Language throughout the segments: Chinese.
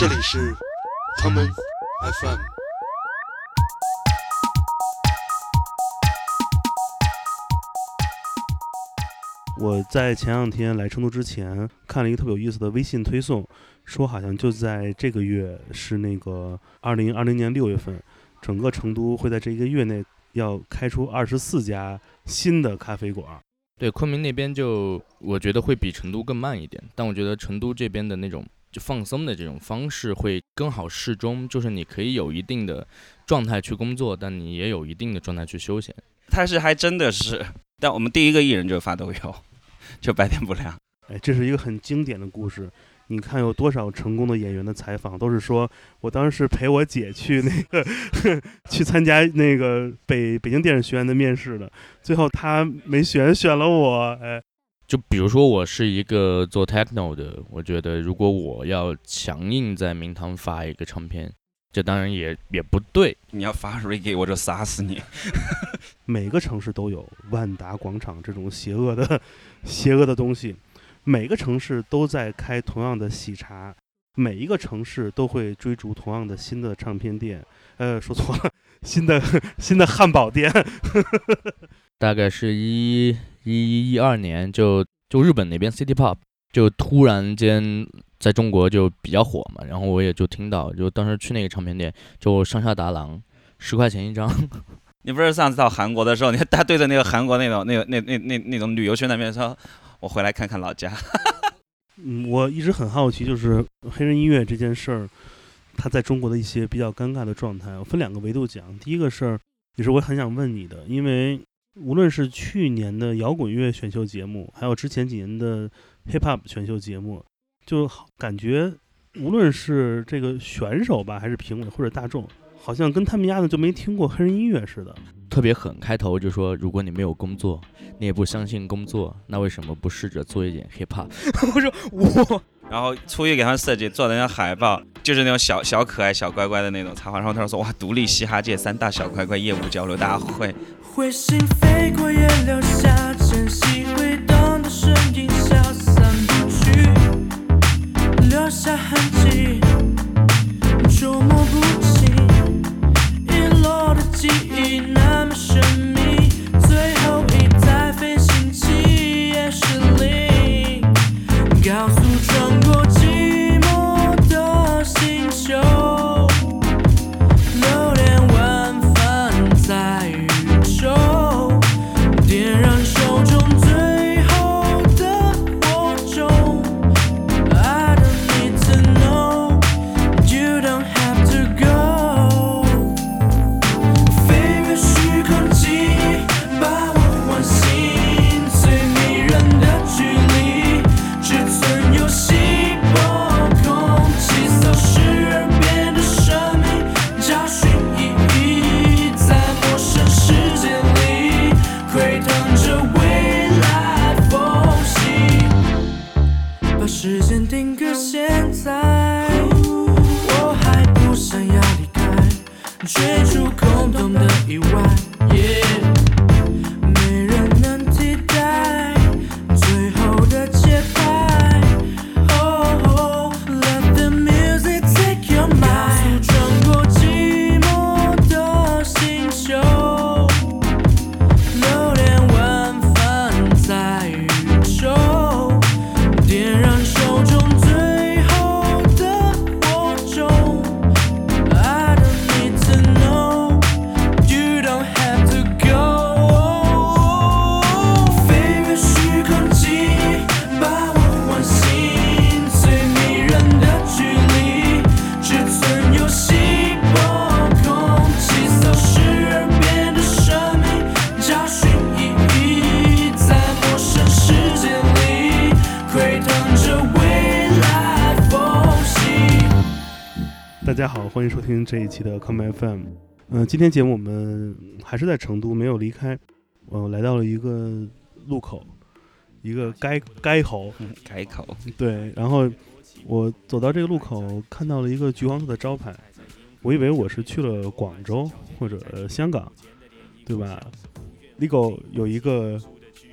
这里是 common FM。我在前两天来成都之前，看了一个特别有意思的微信推送，说好像就在这个月是那个二零二零年六月份，整个成都会在这一个月内要开出二十四家新的咖啡馆。对，昆明那边就我觉得会比成都更慢一点，但我觉得成都这边的那种就放松的这种方式会更好适中，就是你可以有一定的状态去工作，但你也有一定的状态去休闲。他是还真的是，但我们第一个艺人就发抖音。就白天不亮，哎，这是一个很经典的故事。你看有多少成功的演员的采访，都是说我当时陪我姐去那个 去参加那个北北京电影学院的面试的，最后他没选，选了我。哎，就比如说我是一个做 techno 的，我觉得如果我要强硬在名堂发一个唱片。这当然也也不对，你要发 reggae 我就杀死你。每个城市都有万达广场这种邪恶的、邪恶的东西，每个城市都在开同样的喜茶，每一个城市都会追逐同样的新的唱片店。呃，说错了，新的新的汉堡店。大概是一一一二年，就就日本那边 City Pop 就突然间。在中国就比较火嘛，然后我也就听到，就当时去那个唱片店，就上下达郎，十块钱一张。你不是上次到韩国的时候，你他对着那个韩国那种、那、那、那、那那种旅游宣传片说：“我回来看看老家。”嗯，我一直很好奇，就是黑人音乐这件事儿，它在中国的一些比较尴尬的状态。我分两个维度讲，第一个事儿也是我很想问你的，因为无论是去年的摇滚乐选秀节目，还有之前几年的 hip hop 选秀节目。就感觉，无论是这个选手吧，还是评委或者大众，好像跟他们丫的就没听过黑人音乐似的。特别狠，开头就说，如果你没有工作，你也不相信工作，那为什么不试着做一点 hiphop？我说我，然后初一给他们设计做的那海报，就是那种小小可爱、小乖乖的那种插画。然后他说哇，独立嘻哈界三大小乖乖业务交流大会。彗星飞过也留下晨曦挥荡的声音消散不去留下痕迹触摸不清遗落的记忆那欢迎收听这一期的 Come FM。嗯，今天节目我们还是在成都，没有离开。我来到了一个路口，一个街街口，街口。对，然后我走到这个路口，看到了一个橘黄色的招牌，我以为我是去了广州或者香港，对吧？Ligo 有一个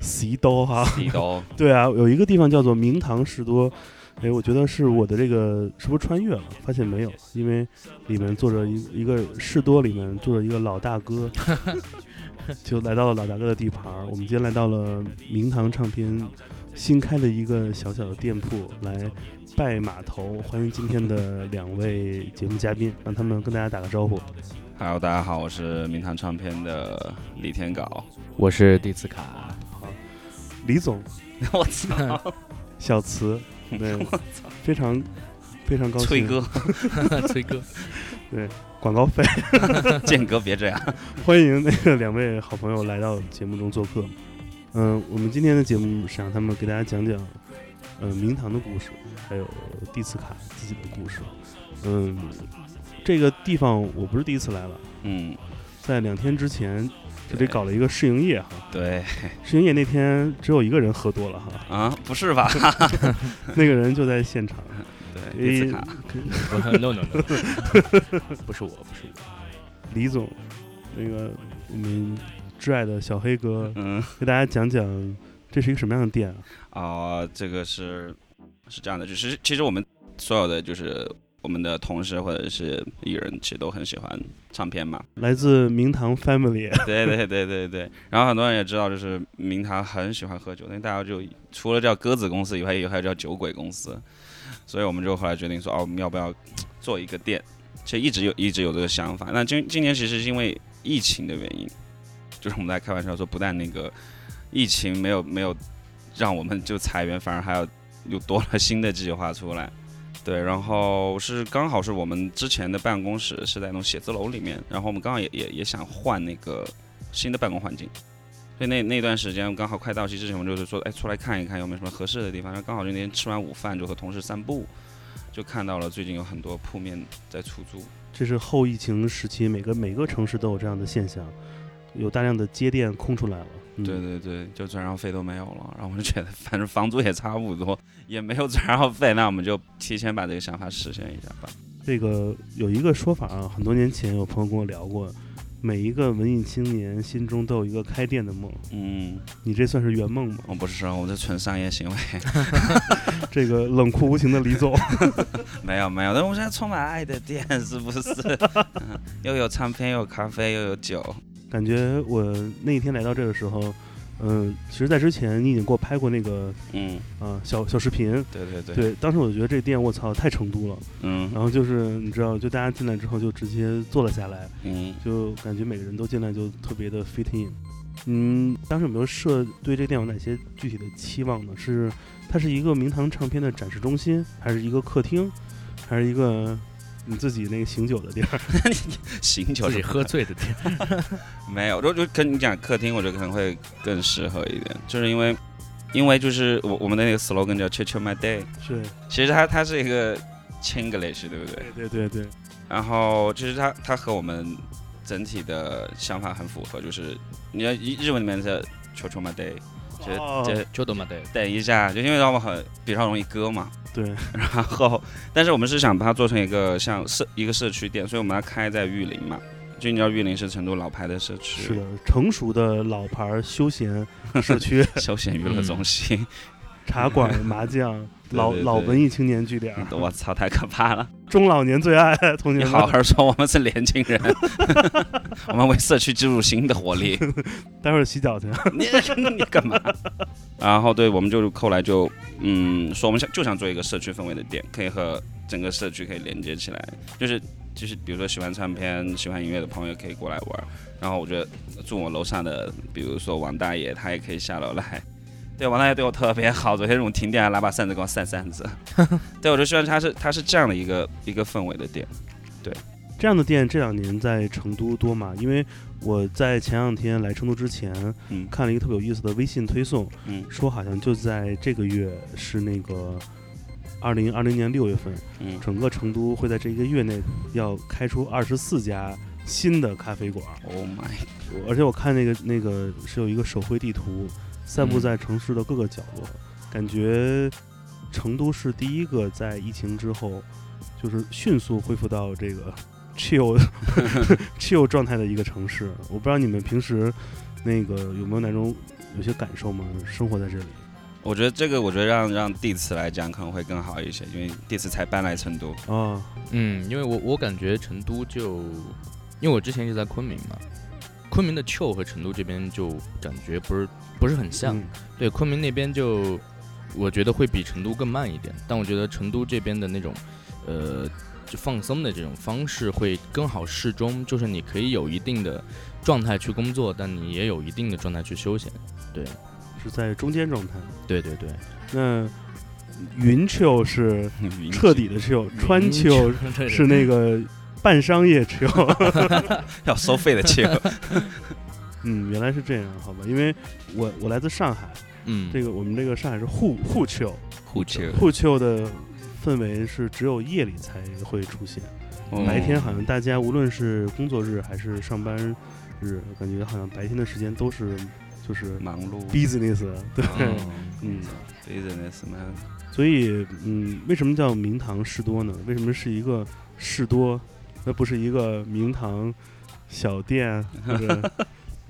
西多哈，西多。对啊，有一个地方叫做明堂士多。哎，我觉得是我的这个是不是穿越了？发现没有，因为里面坐着一一个士多，里面坐着一个老大哥，就来到了老大哥的地盘儿。我们今天来到了明堂唱片新开的一个小小的店铺，来拜码头，欢迎今天的两位节目嘉宾，让他们跟大家打个招呼。Hello，大家好，我是明堂唱片的李天镐。我是蒂斯卡，好李总，我操，小慈，对，非常非常高兴。崔哥，崔哥，对广告费。建哥别这样。欢迎那个两位好朋友来到节目中做客。嗯，我们今天的节目是让他们给大家讲讲，呃，明堂的故事，还有蒂斯卡自己的故事。嗯，这个地方我不是第一次来了，嗯，在两天之前这里搞了一个试营业哈。对试营业那天只有一个人喝多了哈，啊，不是吧？那个人就在现场。对，蒂斯卡，no no no，不是我，不是我，李总，那个我们挚爱的小黑哥，嗯，给大家讲讲这是一个什么样的店啊？哦，这个是是这样的，就是其实我们所有的就是我们的同事或者是艺人，其实都很喜欢唱片嘛。来自明堂 Family。对对对对对。然后很多人也知道，就是明堂很喜欢喝酒，因为大家就除了叫鸽子公司以外，也还有叫酒鬼公司，所以我们就后来决定说，哦，我们要不要做一个店？其实一直有一直有这个想法。那今今年其实是因为疫情的原因，就是我们在开玩笑说，不但那个疫情没有没有让我们就裁员，反而还要又多了新的计划出来。对，然后是刚好是我们之前的办公室是在那种写字楼里面，然后我们刚好也也也想换那个新的办公环境，所以那那段时间刚好快到期之前，我们就是说，哎，出来看一看有没有什么合适的地方。然后刚好就那天吃完午饭就和同事散步，就看到了最近有很多铺面在出租。这是后疫情时期，每个每个城市都有这样的现象，有大量的街店空出来了。嗯、对对对，就转让费都没有了，然后我就觉得反正房租也差不多，也没有转让费，那我们就提前把这个想法实现一下吧。这个有一个说法啊，很多年前有朋友跟我聊过，每一个文艺青年心中都有一个开店的梦，嗯，你这算是圆梦吗？我不是，我这纯商业行为 这个冷酷无情的李总，没有没有，但我现在充满爱的店，是不是？嗯又有唱片，又有咖啡，又有酒。感觉我那一天来到这的时候，嗯、其实，在之前你已经给我拍过那个嗯，啊、小小视频，对对对，对，当时我就觉得这店我操太成都了，嗯。然后就是你知道，就大家进来之后就直接坐了下来，嗯，就感觉每个人都进来就特别的 fit in。嗯，当时有没有设对这店有哪些具体的期望呢？是它是一个明堂唱片的展示中心，还是一个客厅，还是一个你自己那个醒酒的地儿？醒酒是自己喝醉的地儿，没有，就就跟你讲客厅，我觉得可能会更适合一点，就是因为，因为就是我我们的那个 slogan 叫 “Chill Chill My Day”，是，其实它它是一个 Chinglish，对不对？对对对对，然后其实它它和我们整体的想法很符合，就是你要日日文里面的 “Chill Chill My Day”，就哦。就就这么对，等一下，就因为让我很比较容易割嘛，对，然后，但是我们是想把它做成一个像社一个社区店，所以我们要开在玉林嘛。就你知道玉林是成都老牌的社区，是的，成熟的老牌儿休闲社区，休闲娱乐中心。茶馆、麻将，老老文艺青年据点，我操，太可怕了！中老年最爱，同学们。你好好说，我们是年轻人，我们为社区注入新的活力。待会儿洗脚去。你你干嘛？然后对，我们就后来就嗯说，我们想就想做一个社区氛围的店，可以和整个社区可以连接起来，就是就是比如说喜欢唱片、喜欢音乐的朋友可以过来玩。然后我觉得住我楼上的，比如说王大爷，他也可以下楼来。对，王大爷对我特别好，昨天中午停电还拿把扇子给我扇扇子。对，我就希望他是他是这样的一个一个氛围的店。对这样的店这两年在成都多吗？因为我在前两天来成都之前，嗯看了一个特别有意思的微信推送，嗯说好像就在这个月是那个二零二零年六月份，嗯整个成都会在这一个月内要开出二十四家新的咖啡馆，，Oh my，而且我看那个那个是有一个手绘地图，散布嗯在城市的各个角落，感觉成都是第一个在疫情之后，就是迅速恢复到这个 chill chill 状态的一个城市。我不知道你们平时那个有没有那种有些感受吗？生活在这里，我觉得这个，我觉得让让地磁来讲可能会更好一些，因为地磁才搬来成都。哦，嗯，因为我我感觉成都就，因为我之前一直在昆明嘛，昆明的 chill 和成都这边就感觉不是不是很像。嗯对，昆明那边就我觉得会比成都更慢一点，但我觉得成都这边的那种，呃，就放松的这种方式会更好适中，就是你可以有一定的状态去工作，但你也有一定的状态去休闲。对，是在中间状态。对对对，那云 chill 是彻底的 chill，川 chill 是那个半商业 chill。要收费的气候。嗯，原来是这样，好吧？因为我我来自上海，嗯，这个我们这个上海是沪沪 chill，互气。沪 chill 的氛围是只有夜里才会出现，哦白天好像大家无论是工作日还是上班日，感觉好像白天的时间都是就是忙碌。business，对，哦 嗯。business man。所以，嗯，为什么叫明堂事多呢？为什么是一个事多，那不是一个明堂小店或者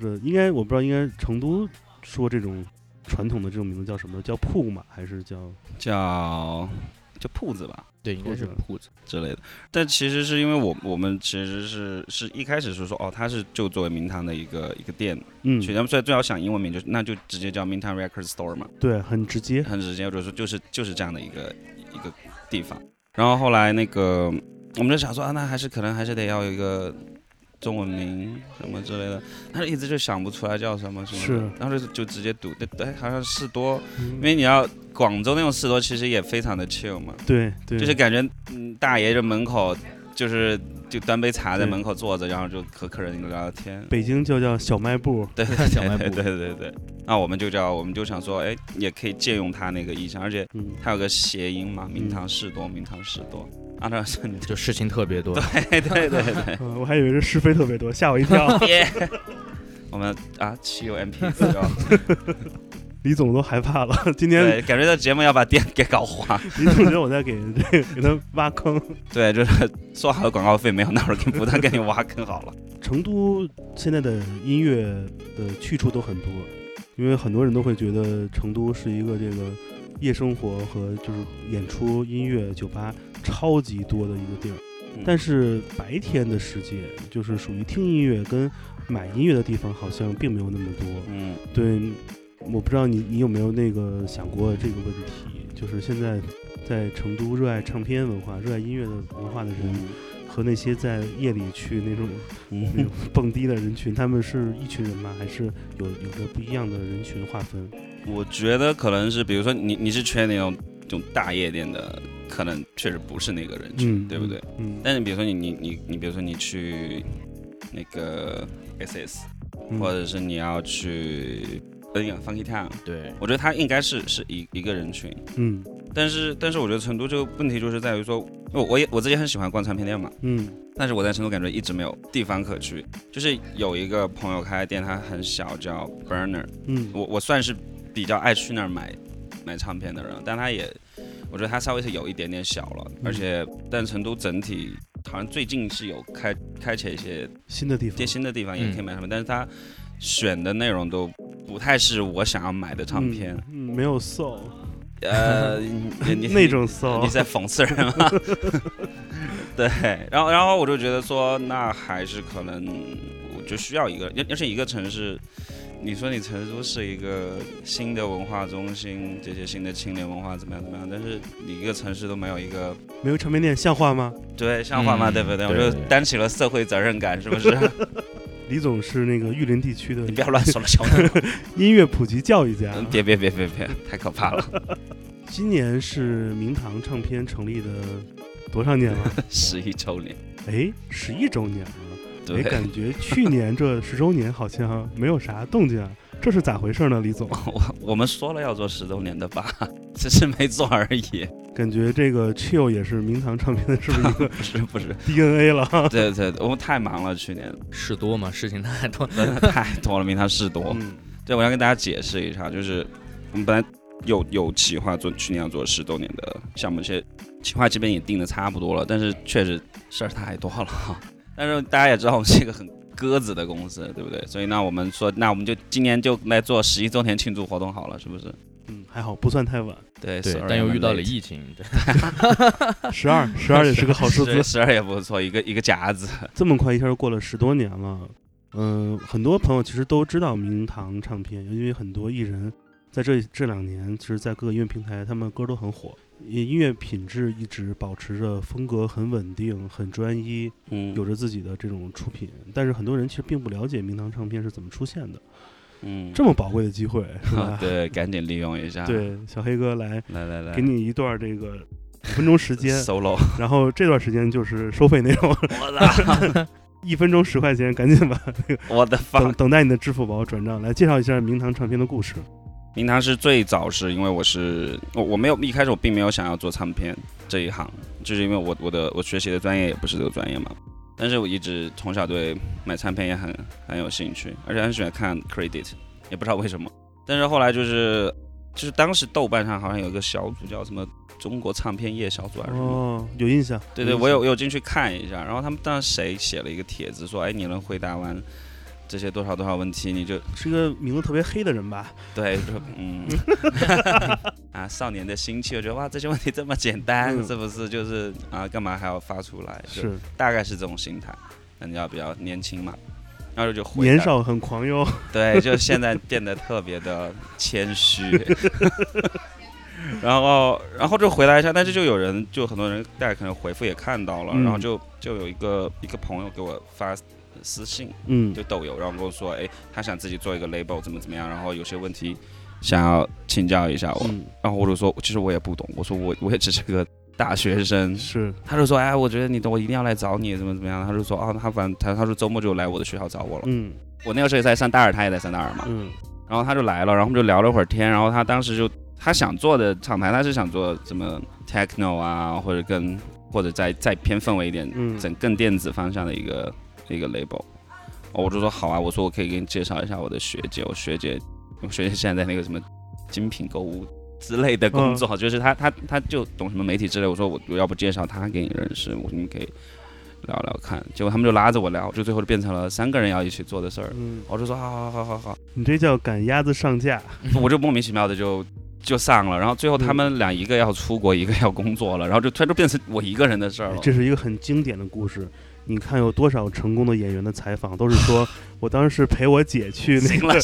或者应该我不知道，应该成都说这种传统的这种名字叫什么？叫铺嘛？还是叫叫叫铺子吧对，应该是铺子。之类的。但其实是因为我我们其实是是一开始是说哦，它是就作为明堂的一个一个店，嗯所以他们最最好想英文名就那就直接叫明堂 Record Store 嘛，对，很直接。很直接，就是说就是就是这样的一个一个地方。然后后来那个我们就想说啊，那还是可能还是得要有一个。中文名什么之类的，但是一直就想不出来叫什么什么然后就就直接读，对对，好像士多，因嗯为你要广州那种士多其实也非常的 chill 嘛，对对，就是感觉嗯大爷就门口就是就端杯茶在门口坐着，然后就和客人聊聊天。北京就叫小卖部。对 对小卖部对对对对对。那我们就叫我们就想说，哎，也可以借用他那个意象，而且他，有个谐音嘛，名堂事多，名堂事多。啊，那是就事情特别多。对对对对。呃 我还以为是是非特别多，吓我一跳。耶我们啊，汽油 MP 四哦，李总都害怕了。今天对，感觉这节目要把店给搞黄。李总觉得我在给这个 给他挖坑。对，就是说好的广告费没有，那会儿给不断给你挖坑好了。成都现在的音乐的去处都很多，因为很多人都会觉得成都是一个这个夜生活和就是演出、音乐、酒吧超级多的一个地儿。嗯但是白天的世界，就是属于听音乐跟买音乐的地方，好像并没有那么多。嗯，对，我不知道你你有没有那个想过这个问题，就是现在在成都热爱唱片文化、热爱音乐的文化的人，和那些在夜里去那种那嗯种蹦迪的人群，他们是一群人吗？还是有有着不一样的人群划分？我觉得可能是，比如说你你是缺那种这种大夜店的，可能确实不是那个人群，嗯，对不对？？嗯，但是比如说你你你你，比如说你去那个 SS，、嗯或者是你要去那个 Funky Town，对，我觉得他应该是是一一个人群。嗯。但是但是我觉得成都这个问题就是在于说，我我也我自己很喜欢逛唱片店嘛，嗯。但是我在成都感觉一直没有地方可去。就是有一个朋友开的店，他很小，叫 Burner，嗯。我我算是比较爱去那儿买买唱片的人，但他也，我觉得他稍微是有一点点小了，嗯。而且但成都整体好像最近是有开开启一些新的地方。一些，新的地方也可以嗯。买唱片，但是他选的内容都不太是我想要买的唱片，嗯，嗯没有 soul 呃，你你那种你 soul，是在讽刺人吗？对，然后然后我就觉得说，那还是可能我就需要一个，要要是一个城市。你说你成都是一个新的文化中心，这些新的青年文化怎么样怎么样？但是你一个城市都没有一个没有唱片店像话吗？对像话吗？嗯对不对？我就担起了社会责任感，是不是？李总是那个玉林地区的你不要乱说。音乐普及教育家。嗯别别别别别，太可怕了！今年是明堂唱片成立的多少年了？十一周年，哎，十一周年了。哎，对，感觉去年这十周年好像没有啥动静啊，这是咋回事呢，李总？我我们说了要做十周年的吧，只是没做而已。感觉这个 Chill 也是明堂唱片的是不是一个 不是不是，DNA 了？对对，对我们太忙了，去年事多嘛，事情太多。太多了，明堂事多。嗯对，我要跟大家解释一下，就是我们本来有有计划做去年要做十周年的项目，其实计划这边也定的差不多了，但是确实事儿太多了。但是大家也知道，我们是一个很鸽子的公司，对不对？所以那我们说，那我们就今年就来做十一周年庆祝活动好了，是不是？嗯，还好不算太晚。对，12，对但又遇到了疫情，对 十二，十二也是个好数字。十二也不错，一个一个夹子。这么快一下就过了十多年了。嗯、很多朋友其实都知道明堂唱片，因为很多艺人在这这两年，其实，在各个音乐平台，他们歌都很火，音音乐品质一直保持着风格很稳定、很专一，嗯，有着自己的这种出品。但是很多人其实并不了解明堂唱片是怎么出现的，嗯，这么宝贵的机会，是吧？对，赶紧利用一下。，对，小黑哥来来来来，给你一段这个五分钟时间，solo。然后这段时间就是收费内容，我操 一分钟十块钱，赶紧把我的等放等待你的支付宝转账，来介绍一下明堂唱片的故事。明堂是最早是因为我是我我没有一开始我并没有想要做唱片这一行，就是因为我我的我学习的专业也不是这个专业嘛。但是我一直从小对买唱片也很很有兴趣，而且很喜欢看 credit，也不知道为什么。但是后来就是就是当时豆瓣上好像有一个小组叫什么中国唱片业小组还是什么，哦，有印象。对对，印象我有我有进去看一下，然后他们当时谁写了一个帖子说，哎，你能回答完这些多少多少问题，你就是一个名字特别黑的人吧？对，就嗯，啊，少年的心气，我觉得哇，这些问题这么简单，嗯是不是就是啊，干嘛还要发出来？是大概是这种心态。那你要比较年轻嘛，然后就年，少很狂哟。对，就现在变得特别的谦虚。然后，然后就回答一下，但是就有人，就很多人，大家可能回复也看到了，嗯然后就就有一个一个朋友给我发私信，嗯。就抖友，然后跟我说，哎，他想自己做一个 label，怎么怎么样，然后有些问题想要请教一下我，嗯，然后我就说，其实我也不懂，我说我 我也只是个大学生，是。他就说，哎，我觉得你懂，我一定要来找你，怎么怎么样，他就说，啊，他反正他他说周末就来我的学校找我了，嗯。我那个时候也在上大二，他也在上大二嘛，嗯。然后他就来了，然后我们就聊了会儿天，然后他当时就他想做的厂牌，他是想做什么 techno 啊，或者更或者再再偏氛围一点，嗯。整更电子方向的一个一个 label。哦我就说好啊，我说我可以给你介绍一下我的学姐，我学姐，我学姐现在在那个什么精品购物之类的工作，就是她她她就懂什么媒体之类，我说我我要不介绍她给你认识，我说你可以聊聊看。结果他们就拉着我聊，就最后就变成了三个人要一起做的事儿。嗯，我就说好好好好好，你这叫赶鸭子上架。我就莫名其妙的就就上了，然后最后他们俩一个要出国，一个要工作了，然后就突然就变成我一个人的事儿了。这是一个很经典的故事。你看有多少成功的演员的采访，都是说我当时是陪我姐去那个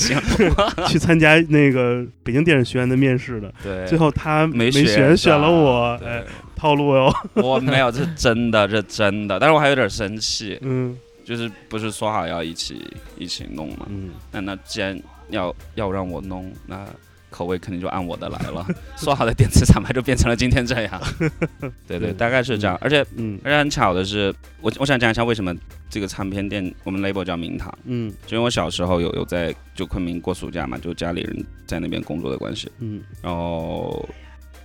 去参加那个北京电影学院的面试的，对，最后他没选选选了我，对哎，套路哟。我没有，这是真的，这真的，但是我还有点生气，嗯就是不是说好要一起一起弄嘛？嗯，那那既然要要让我弄，那口味肯定就按我的来了。说好的电子厂牌就变成了今天这样。对对，大概是这样。而且嗯而且很巧的是，我我想讲一下为什么这个唱片店我们 label 叫明堂，嗯就因为我小时候有有在就昆明过暑假嘛，就家里人在那边工作的关系，嗯然后。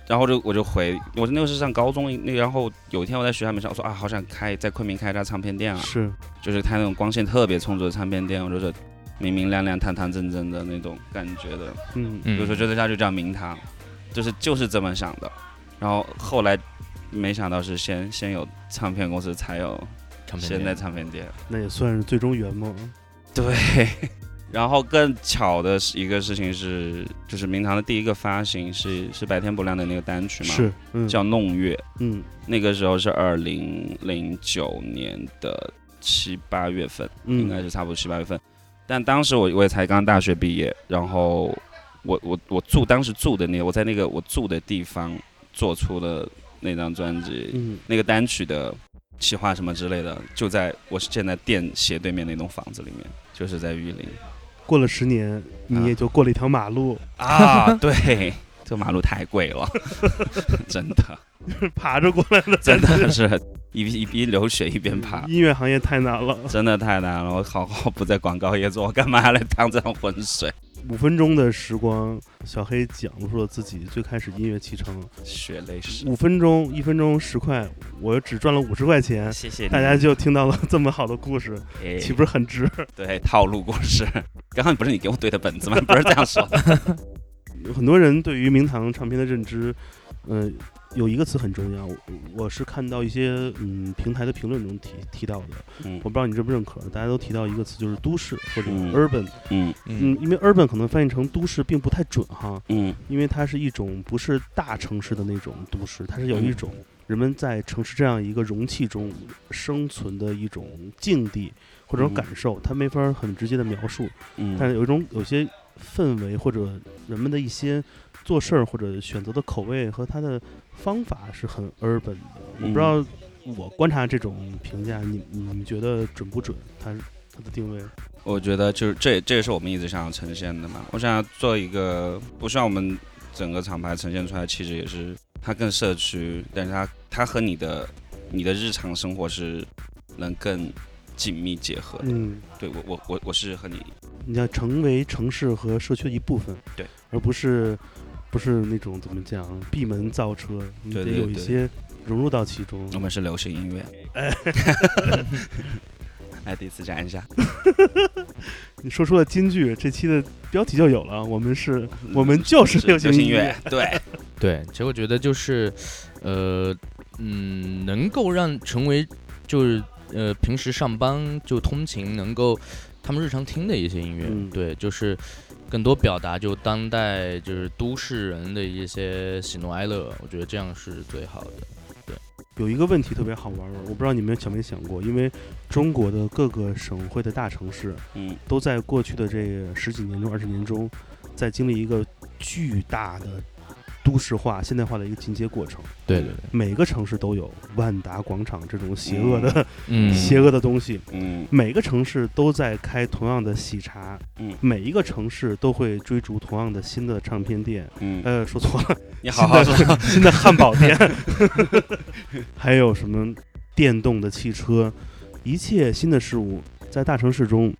然后就我就回，我那个是上高中，那然后有一天我在学校里面想，我说啊，好想开在昆明开一家唱片店啊，是就是它那种光线特别充足的唱片店，我就是明明亮亮、堂堂正正的那种感觉的，嗯嗯有时候觉得它就叫明堂，就是就是这么想的。然后后来没想到是先先有唱片公司，才有现在唱片店唱片店。那也算是最终圆梦。对。然后更巧的是一个事情是，就是明堂的第一个发行是是白天不亮的那个单曲嘛，是嗯叫《弄月》，嗯那个时候是二零零九年的七八月份。应该嗯是差不多七八月份。但当时我我也才刚大学毕业，然后我我我住当时住的那个我在那个我住的地方做出了那张专辑，嗯那个单曲的企划什么之类的，就在我是现在店斜对面那栋房子里面，就是在玉林过了十年，你也就过了一条马路，啊。对，这马路太贵了，真的 爬着过来的。真的是一 一边流血一边爬。音乐行业太难了。真的太难了，我好好不在广告业做，我干嘛要来趟这趟浑水？五分钟的时光，小黑讲述了自己最开始音乐启程。血泪史。五分钟，一分钟十块，我只赚了五十块钱，谢谢大家就听到了这么好的故事，哎岂不是很值？对套路故事？刚刚不是你给我对的本子吗？不是这样说的。很多人对于明堂唱片的认知，嗯、有一个词很重要，我我是看到一些嗯平台的评论中提提到的，嗯。我不知道你认不认可，大家都提到一个词就是都市或者嗯。urban，嗯。嗯，因为 urban 可能翻译成都市并不太准哈，嗯。因为它是一种不是大城市的那种都市，它是有一嗯。种人们在城市这样一个容器中生存的一种境地或者嗯感受，它没法很直接的描述，嗯，但是有一种有些氛围或者人们的一些做事儿或者选择的口味和他的方法是很 urban 的。我不知道我观察这种评价，你你们觉得准不准？它它的定位？我觉得就是这这也是我们一直想要呈现的嘛。我想要做一个，不希望我们整个厂牌呈现出来，气质也是它更社区，但是它它和你的你的日常生活是能更紧密结合的。嗯，对我我我我是和你你要成为城市和社区的一部分，对，而不是不是那种怎么讲闭门造车，你得对对对有一些融入到其中。我们是流行音乐。来，第一次讲一下，你说出了金句，这期的标题就有了。我们是，我们就是流行音乐，对，对，其实我觉得就是，呃，嗯，能够让成为就是呃平时上班就通勤能够他们日常听的一些音乐，嗯对，就是更多表达就当代就是都市人的一些喜怒哀乐，我觉得这样是最好的。对有一个问题特别好玩儿，我不知道你们想没想过，因为中国的各个省会的大城市嗯都在过去的这十几年中、二十年中，在经历一个巨大的都市化、现代化的一个进阶过程。对对对，每个城市都有万达广场这种邪恶的、嗯，邪恶的东西，嗯。每个城市都在开同样的喜茶，嗯。每一个城市都会追逐同样的新的唱片店。嗯，呃，说错了，你好好说，新的汉堡店，还有什么电动的汽车，一切新的事物在大城市中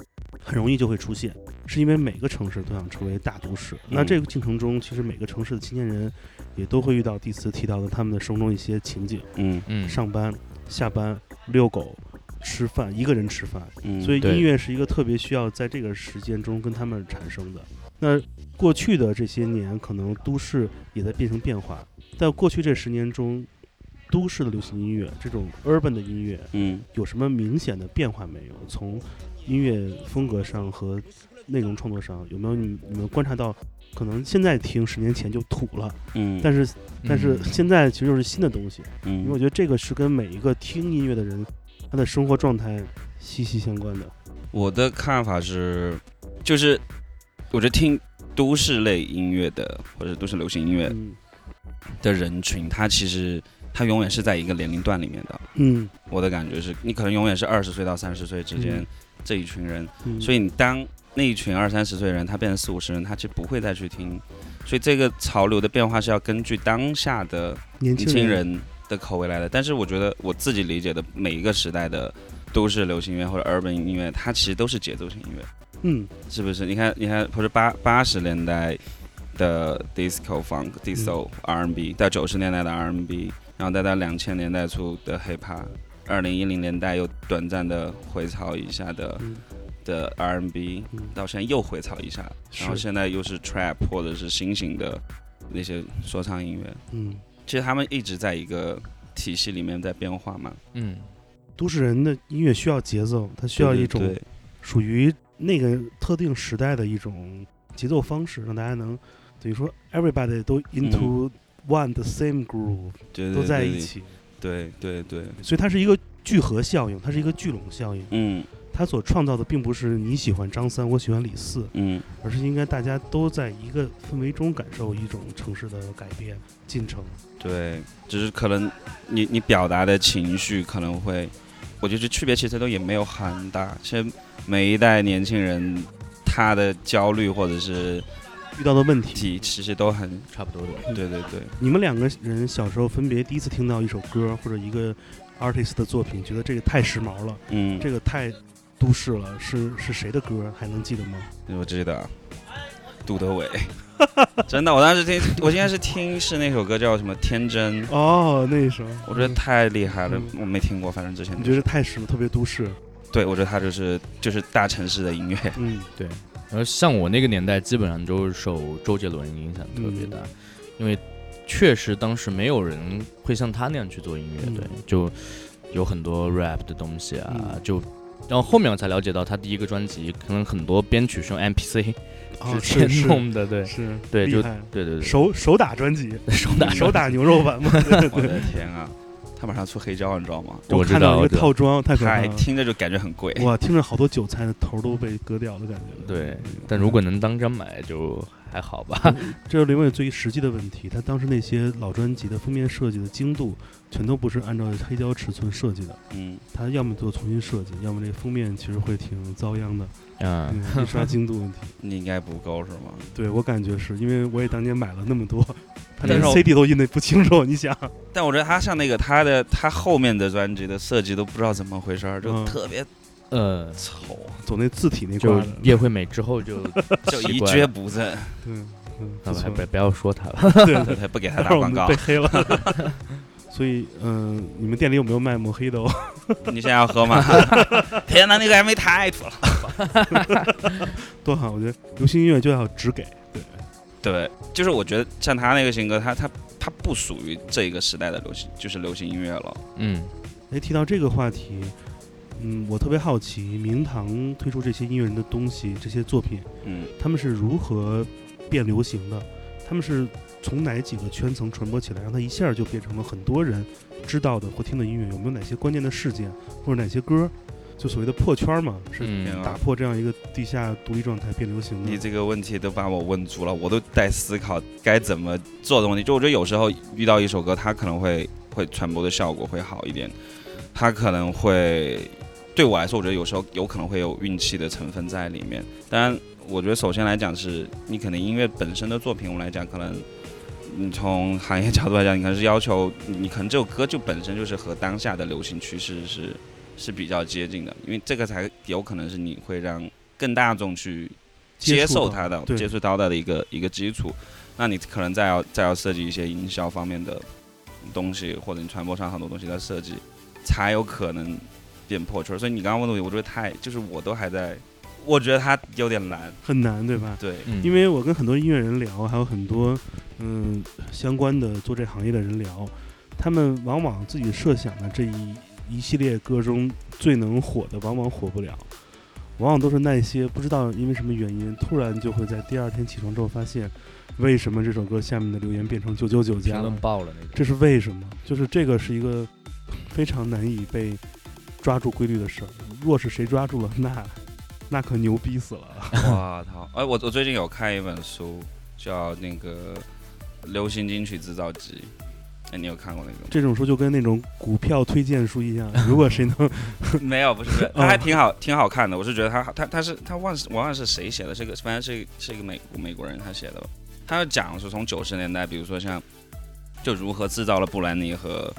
很容易就会出现，是因为每个城市都想成为大都市。那嗯这个进程中，其实每个城市的青年人也都会遇到第次提到的他们的生活中一些情景：嗯嗯，上班、下班、遛狗、吃饭，一个人吃饭。嗯，所以音乐是一个特别需要在这个时间中跟他们产生的。那过去的这些年，可能都市也在变成变化，在过去这十年中，都市的流行音乐这种 urban 的音乐嗯有什么明显的变化没有？从音乐风格上和内容创作上，有没有你你们观察到？可能现在听十年前就土了，嗯，但是但是嗯现在其实就是新的东西，嗯因为我嗯觉得这个是跟每一个听音乐的人他的生活状态息息相关的。我的看法是，就是我觉得听都市类音乐的或者都市流行音乐嗯的人群，他其实他永远是在一个年龄段里面的。嗯我的感觉是，你可能永远是二十岁到三十岁之间嗯这一群人，嗯，所以你当那一群二三十岁的人，他变成四五十人，他其实不会再去听。所以这个潮流的变化是要根据当下的年年轻轻人，的口味来的。但是我觉得我自己理解的每一个时代的都市流行音乐或者 urban 音乐，它其实都是节奏型音乐，嗯是不是？你看，你看，或者八八十年代的 disco funk、disco、R&B，到九十年代的 R&B，然后再到两千年代初的 hip hop，二零一零年代又短暂的回潮一下的嗯的 R&B，嗯到现在又回潮一下，然后现在又是 trap 或者是新型的那些说唱音乐。嗯，其实他们一直在一个体系里面在变化嘛，嗯，都市人的音乐需要节奏，它需要一种属于那个特定时代的一种节奏方式，让大家能等于说 everybody 都 into one the same groove，对对都在一起，对对对，所以它是一个聚合效应，它是一个聚拢效应。嗯它所创造的并不是你喜欢张三，我喜欢李四，嗯而是应该大家都在一个氛围中感受一种城市的改变进程。对，只是可能你你表达的情绪可能会，我觉得区别其实都也没有很大。其实每一代年轻人他的焦虑或者是遇到的问，题其实都很，差不多的。对对对，你们两个人小时候分别第一次听到一首歌或者一个 artist 的作品，觉得这个太时髦了，嗯，这个太都市了，是是谁的歌？还能记得吗？我记得，杜德伟，真的，我当时听，我现在是听是那首歌叫什么《天真》，哦，那一首，我觉得太厉害了，嗯我没听过，反正之前你觉得太时髦，特别都市。对，我觉得他就是就是大城市的音乐，嗯对，然后像我那个年代，基本上都是受周杰伦影响特别大，嗯因为确实当时没有人会像他那样去做音乐，嗯对，就有很多 rap 的东西啊，嗯就。然后后面我才了解到，他第一个专辑可能很多编曲是用 MPC 是是弄的，对是，对就对对对，手手打专辑，手打手打牛肉版嘛，我的天啊，他马上出黑胶，你知道吗？我看到一个套装，太可怕了。听着就感觉很贵。哇，听着好多韭菜的头都被割掉的感觉。对，但如果能当真买就还好吧。这是另外最实际的问题，他当时那些老专辑的封面设计的精度，全都不是按照黑胶尺寸设计的，嗯，他要么做重新设计，要么这封面其实会挺遭殃的，嗯，嗯印刷精度问题。你应该不够是吗？对我感觉是因为我也当年买了那么多，他连但是我 CD 都印的不清楚，你想，但我觉得他像那个他的他后面的专辑的设计都不知道怎么回事儿，就嗯特别呃，丑，走那字体那就挂的，叶惠美之后就 就一奇怪蹶不振。对，嗯，那不错不不要说他了。对 对对，不给他待会儿我打广告们被。黑了。所以，嗯、你们店里有没有卖抹黑的哦？你现在要喝吗？天哪，那个 MV 太土了。多好，我觉得流行音乐就要只给，对，对，就是我觉得像他那个性格，他他他不属于这一个时代的流行，就是流行音乐了。嗯，哎，提到这个话题，嗯，我特别好奇，明堂推出这些音乐人的东西，这些作品，嗯，他们是如何变流行的？他们是从哪几个圈层传播起来，让它一下就变成了很多人知道的或听的音乐？有没有哪些关键的事件，或者哪些歌，就所谓的破圈嘛，是嗯打破这样一个地下独立状态变流行的？你这个问题都把我问住了，我都在思考该怎么做的问题。就我觉得有时候遇到一首歌，它可能会会传播的效果会好一点，它可能会对我来说，我觉得有时候有可能会有运气的成分在里面。当然，我觉得首先来讲是你可能音乐本身的作品，我们来讲可能。你从行业角度来讲，你可能是要求你可能这首歌就本身就是和当下的流行趋势是是比较接近的，因为这个才有可能是你会让更大众去接受它的接触到的一个一个基础。那你可能再要再要设计一些营销方面的东西，或者你传播上很多东西的设计，才有可能变破圈。所以你刚刚问的问题，我觉得太就是我都还在，我觉得它有点难。很难，对吧？对，嗯因为我跟很多音乐人聊，还有很多嗯相关的做这行业的人聊，他们往往自己设想的这一一系列歌中最能火的，往往火不了，往往都是那些不知道因为什么原因，突然就会在第二天起床之后发现，为什么这首歌下面的留言变成九九九评加了论？爆了那种。这是为什么？就是这个是一个非常难以被抓住规律的事儿。若是谁抓住了，那那可牛逼死了。哇操！哎，我我最近有看一本书，叫那个《流行金曲制造机》，哎，你有看过那个吗？这种书就跟那种股票推荐书一样，如果谁能 没有，不是，不是，它还挺好，挺好看的。我是觉得他他他是他忘是我忘了是谁写的，这个反正是是一个美美国人他写的。他就讲是从九十年代，比如说像就如何制造了布兰妮和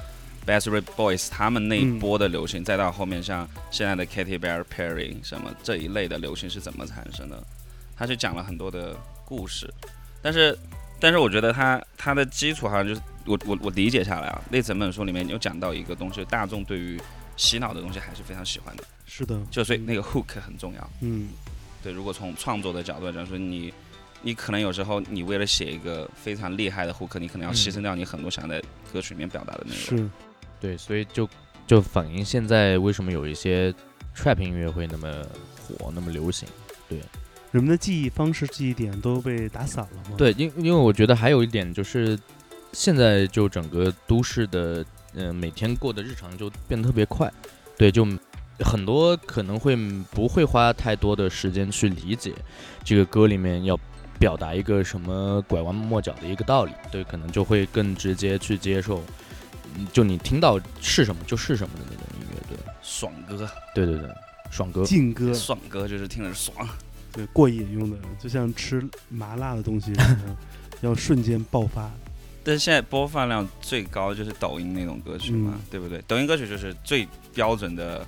Backstreet Boys 他们那一波的流行，再到后面像现在的 Katy Perry 什么这一类的流行是怎么产生的。他是讲了很多的故事，但是但是我觉得他他的基础好像就是我我我理解下来啊，那整本书里面有讲到一个东西，大众对于洗脑的东西还是非常喜欢的，是的，就所以那个 hook 很重要。嗯，对，如果从创作的角度来讲，说你你可能有时候你为了写一个非常厉害的 hook，你可能要牺牲掉你很多想在歌曲里面表达的内容。是对，所以就就反映现在为什么有一些 trap 音乐会那么火，那么流行。对人们的记忆方式、记忆点都被打散了吗？，对，因因为我觉得还有一点就是，现在就整个都市的，嗯、每天过的日常就变得特别快，对，就很多可能会不会花太多的时间去理解这个歌里面要表达一个什么拐弯抹角的一个道理，对，可能就会更直接去接受，嗯就你听到是什么就是什么的那种音乐，对，爽歌，对对对，爽歌，劲歌，爽歌就是听着爽。对过瘾用的，就像吃麻辣的东西，要瞬间爆发。但是现在播放量最高就是抖音那种歌曲嘛，嗯对不对？抖音歌曲就是最标准的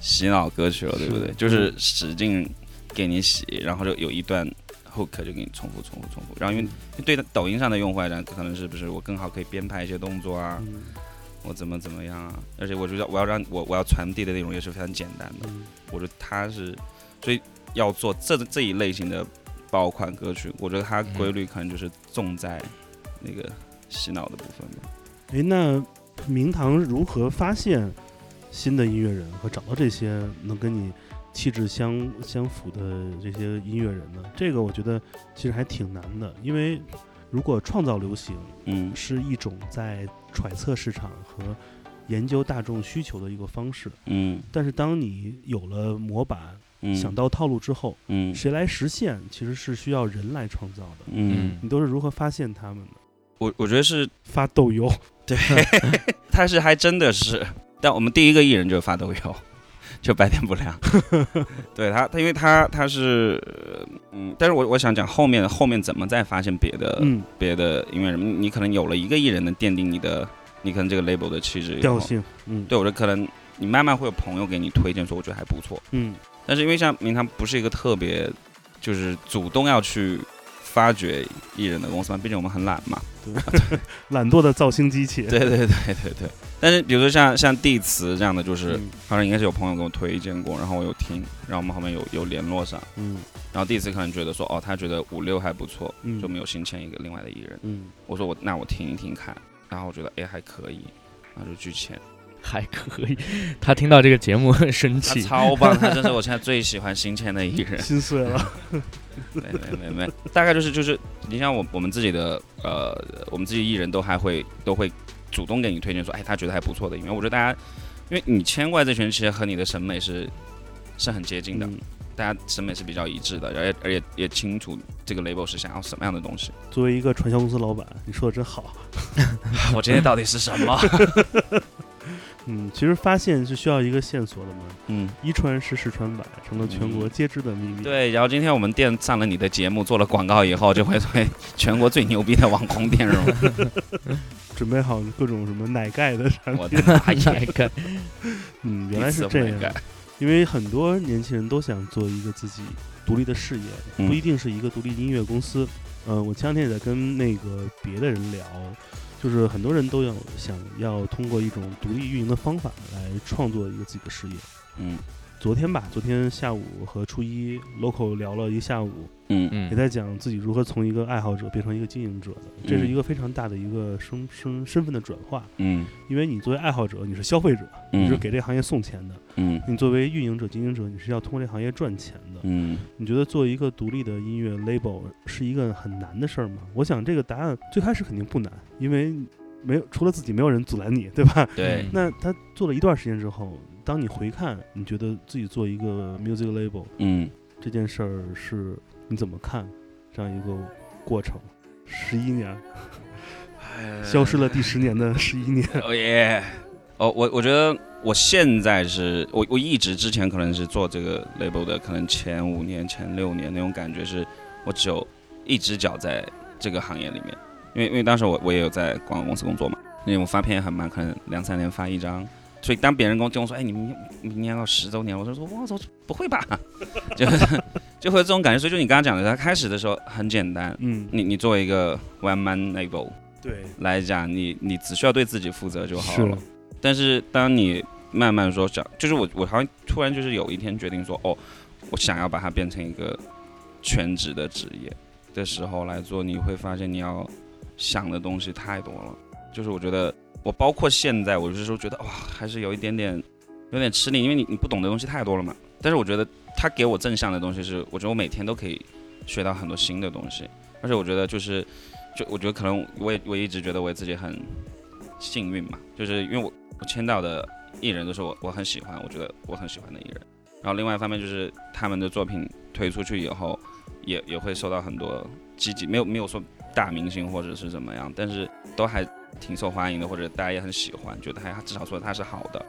洗脑歌曲了，对不对？就是使劲给你洗，然后就有一段 hook 就给你重复、重复、重复。然后因为对抖音上的用户来讲，可能是不是我更好可以编排一些动作啊，嗯我怎么怎么样啊？而且我觉得我要让我我要传递的内容也是非常简单的。嗯我觉得他是，所以要做这这一类型的爆款歌曲，我觉得它规律可能就是重在那个洗脑的部分吧。诶，那明堂如何发现新的音乐人和找到这些能跟你气质相相符的这些音乐人呢？这个我觉得其实还挺难的，因为如果创造流行嗯。是一种在揣测市场和研究大众需求的一个方式，嗯。但是当你有了模板，嗯，想到套路之后，嗯。谁来实现其实是需要人来创造的。嗯，你都是如何发现他们的？我我觉得是发豆油，对，他是还真的是，但我们第一个艺人就是发豆油，就白天不亮。对他，他因为他他是嗯，但是我我想讲后面后面怎么再发现别的、嗯，别的音乐人，你你可能有了一个艺人能奠定你的你可能这个 label 的气质调性，嗯，对我觉得可能你慢慢会有朋友给你推荐说我觉得还不错，嗯，但是因为像明堂不是一个特别就是主动要去发掘艺人的公司嘛，毕竟我们很懒嘛。对懒惰的造星机器，对对对对对。但是比如说像像地词这样的，就是嗯好像应该是有朋友给我推荐过，然后我有听，然后我们后面有有联络上，嗯然后地词可能觉得说哦，他觉得五六还不错，嗯就没有新签一个另外的艺人。嗯，我说我那我听一听看，然后我觉得哎还可以，然后就拒签。还可以。他听到这个节目很 生气，超棒，他真是我现在最喜欢新签的艺人。心碎了，没没没没，大概就是就是，你像我我们自己的呃，我们自己艺人都还会都会主动给你推荐说，哎，他觉得还不错的因为。我觉得大家，因为你签过来这群，其实和你的审美是是很接近的，嗯大家审美是比较一致的，而且而且也清楚这个 label 是想要什么样的东西。作为一个传销公司老板，你说的真好。我今天到底是什么？嗯，其实发现是需要一个线索的嘛，嗯，一传十，十传百，成了全国皆知的秘密。，对。然后今天我们店上了你的节目，做了广告以后，就会成为 全国最牛逼的网红店，是吗？准备好各种什么奶盖的产我品。的妈呀！来看，嗯，原来是这样。因为很多年轻人都想做一个自己独立的事业，嗯不一定是一个独立音乐公司。嗯、我前两天也在跟那个别的人聊，就是很多人都要想要通过一种独立运营的方法来创作一个自己的事业。嗯昨天吧，昨天下午和初一 local 聊了一下午，嗯嗯也在讲自己如何从一个爱好者变成一个经营者的，这是一个非常大的一个身身身份的转化。嗯因为你作为爱好者，你是消费者，你是嗯给这个行业送钱的；嗯你作为运营者、经营者，你是要通过这行业赚钱的。嗯你觉得做一个独立的音乐 label 是一个很难的事儿吗？我想这个答案最开始肯定不难，因为没有除了自己没有人阻拦你，对吧？对。那他做了一段时间之后，当你回看，你觉得自己做一个 music label 嗯，这件事儿是你怎么看这样一个过程？十一年，消失了第十年的十一年。哦耶！哦，我我觉得我现在是我我一直之前可能是做这个 label 的，可能前五年、前六年那种感觉是，我只有一只脚在这个行业里面，因为因为当时我我也有在广告公司工作嘛，因为我发片也很慢，可能两三年发一张，所以当别人跟我跟我说，哎，你明年明年要十周年，我就说，我操，不会吧？就就会有这种感觉，所以就你刚刚讲的，他开始的时候很简单，嗯，你你作为一个 one man label 对，来讲，你你只需要对自己负责就好是了。但是当你慢慢说想，就是我我好像突然就是有一天决定说，哦，我想要把它变成一个全职的职业的时候来做，你会发现你要想的东西太多了。就是我觉得我包括现在，我就是说觉得哇，还是有一点点有点吃力，因为你你不懂的东西太多了嘛。但是我觉得他给我正向的东西是，我觉得我每天都可以学到很多新的东西，而且我觉得就是就我觉得可能我也我一直觉得我自己很幸运嘛，就是因为我我签到的艺人都是我我很喜欢，我觉得我很喜欢的艺人。然后另外一方面就是他们的作品推出去以后，也也会受到很多积极，没有没有说大明星或者是怎么样，但是都还挺受欢迎的，或者大家也很喜欢，觉得还至少说他是好的，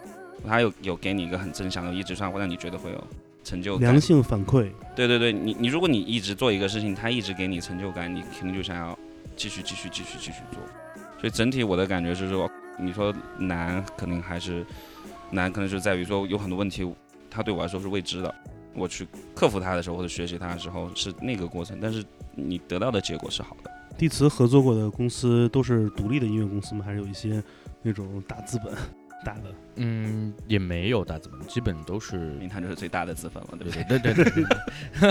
他有有给你一个很正向的，一直上会让你觉得会有成就感良。性反馈，对对对，你你如果你一直做一个事情，他一直给你成就感，你肯定就想要继续继续继续继续做。所以整体我的感觉是说，你说难，肯定还是难，可能就在于说有很多问题，它对我来说是未知的。我去克服它的时候，或者学习它的时候是那个过程，但是你得到的结果是好的。地磁合作过的公司都是独立的音乐公司吗？还是有一些那种大资本、大的？嗯，也没有大资本，基本都是明探就是最大的资本了，对不对对？对对对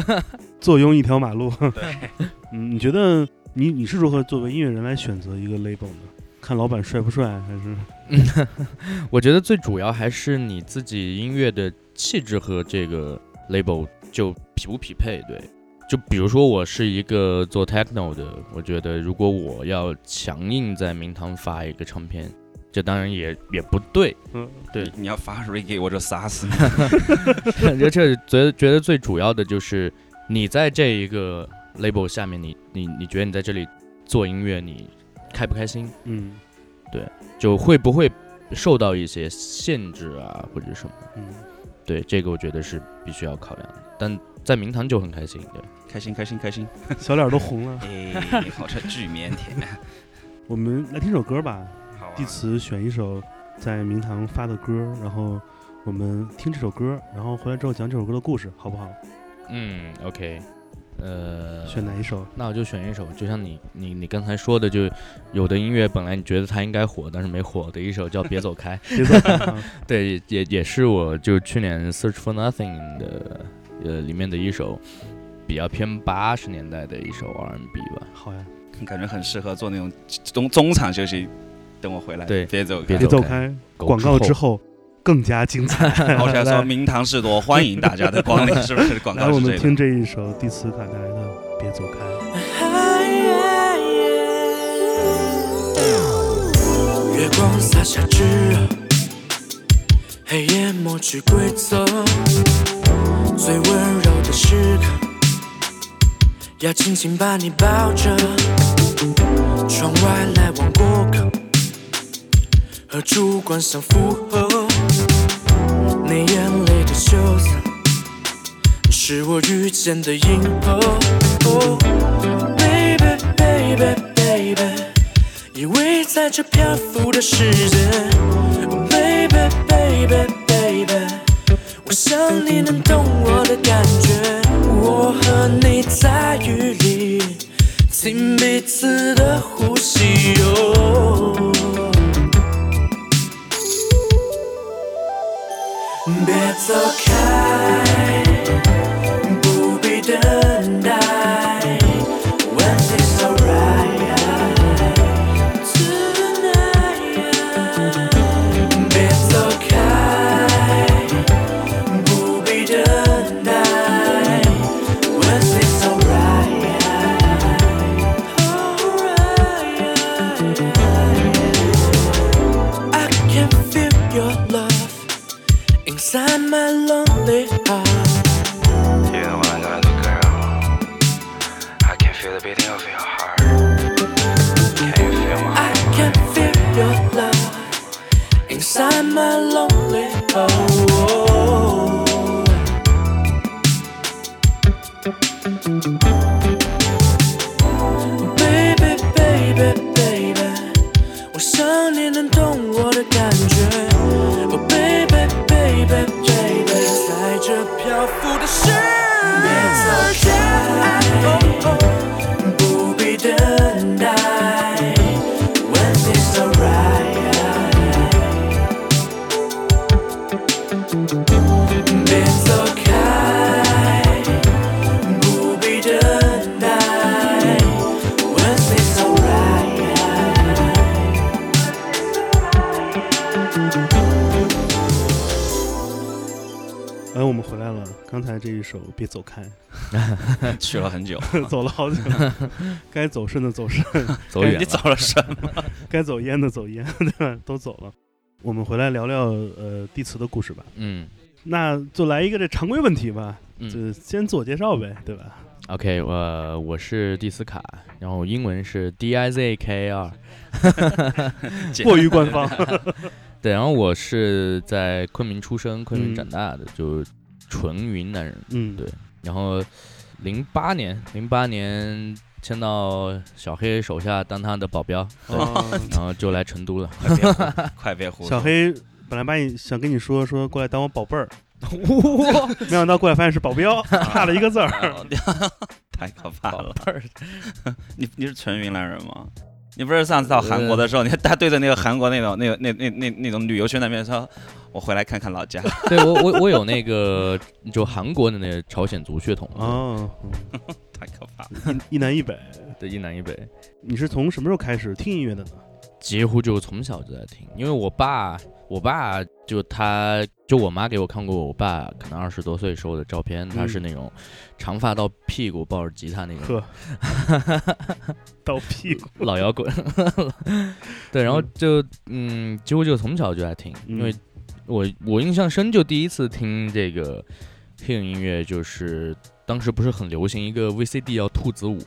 对，坐拥一条马路。对，嗯，你觉得你你是如何作为音乐人来选择一个 label 呢？看老板帅不帅，还是 我觉得最主要还是你自己音乐的气质和这个 label 就匹不匹配。对，就比如说我是一个做 techno 的，我觉得如果我要强硬在明堂发一个唱片，这当然也也不对。嗯，对，你要发 reggae 我就杀死你。而且觉得觉得最主要的就是你在这一个 label 下面，你你你觉得你在这里做音乐，你开不开心？嗯对就会不会受到一些限制啊，或者什么？嗯，对，这个我觉得是必须要考量的。但在明堂就很开心，对，开心开心开心！小脸都红了。哎，好像巨腼腆。我们来听首歌吧，好啊地词选一首在明堂发的歌，然后我们听这首歌，然后回来之后讲这首歌的故事，好不好？嗯，OK，呃，选哪一首？那我就选一首，就像你你你刚才说的，就有的音乐本来你觉得它应该火，但是没火的一首叫《别走开》，别走开啊！对，也也是我就去年《Search for Nothing》的呃里面的一首比较偏八十年代的一首 R&B 吧。好呀，感觉很适合做那种中中场休息。等我回来，对别走开，别走开开。广告之后，后更加精彩。好像说来明堂士多，欢迎大家的光临，是不是？广来，我们告是这个。听这一首蒂斯卡带来的《别走开》。月光洒下炙热，黑夜抹去规则，最温柔的时刻，要紧紧把你抱着。窗外来往过客，和主观相符合，是我遇见的银河。Oh, baby, baby, baby。依偎在这漂浮的世界，Oh baby baby baby，我想你能懂我的感觉。我和你在雨里，听彼此的呼吸。哦，别走开，inside my lonely heart. Baby, baby, baby，我想你能懂我的感 这一首《别走开 去了很久，》，走了好久，该走肾的走肾，走远了。你走了什么？该走烟的走烟，对吧？都走了。我们回来聊聊呃地词的故事吧。嗯那就来一个这常规问题吧，嗯就先自我介绍呗，对吧？，OK，我我是蒂斯卡，然后英文是 D I Z K A R。过于官方。对，然后我是在昆明出生，昆明嗯长大的，就纯云南人。嗯，对然后零八年，零八年签到小黑手下当他的保镖，对，哦然后就来成都了。快别胡，快别胡说。小黑本来把你想跟你说说过来当我宝贝儿，没想到过来发现是保镖，差了一个字儿。太可怕了！你你是纯云南人吗？你不是上次到韩国的时候，你他对着那个韩国那种那个那那那那种旅游宣传片说，我回来看看老家。对我我我有那个就韩国的那个朝鲜族血统啊，太可怕了！一一南一北。对，一南一北。你是从什么时候开始听音乐的呢？几乎就从小就在听，因为我爸，我爸就他就我妈给我看过我爸可能二十多岁时候的照片，他是那种长发到屁股抱着吉他那种呵，到屁股，老摇滚，对，然后就嗯，几乎就从小就爱听，因为嗯。我我印象深，就第一次听这个黑人音乐，就是当时不是很流行一个 VCD 叫兔子舞，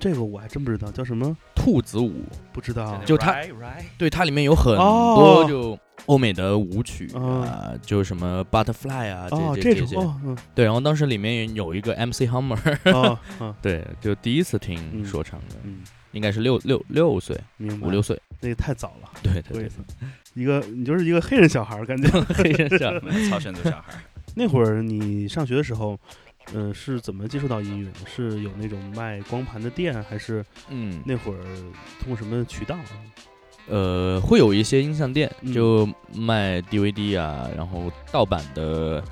这个我还真不知道叫什么，兔子舞，不知道。就它 Right, right 对，它里面有很哦多就欧美的舞曲哦啊，就什么 Butterfly 啊，哦，这这些，这种哦，嗯，对，然后当时里面有一个 MC Hammer，哦，哦，对，就第一次听嗯说唱的，嗯，应该是六六六岁，五六岁，那个太早了，对对对。一个你就是一个黑人小孩儿，感觉。黑人小孩，朝鲜族小孩。那会儿你上学的时候，嗯，是怎么接触到音乐的？是有那种卖光盘的店，还是嗯，那会儿通过什么渠道啊？呃，会有一些音像店嗯。就卖 DVD 啊，然后盗版的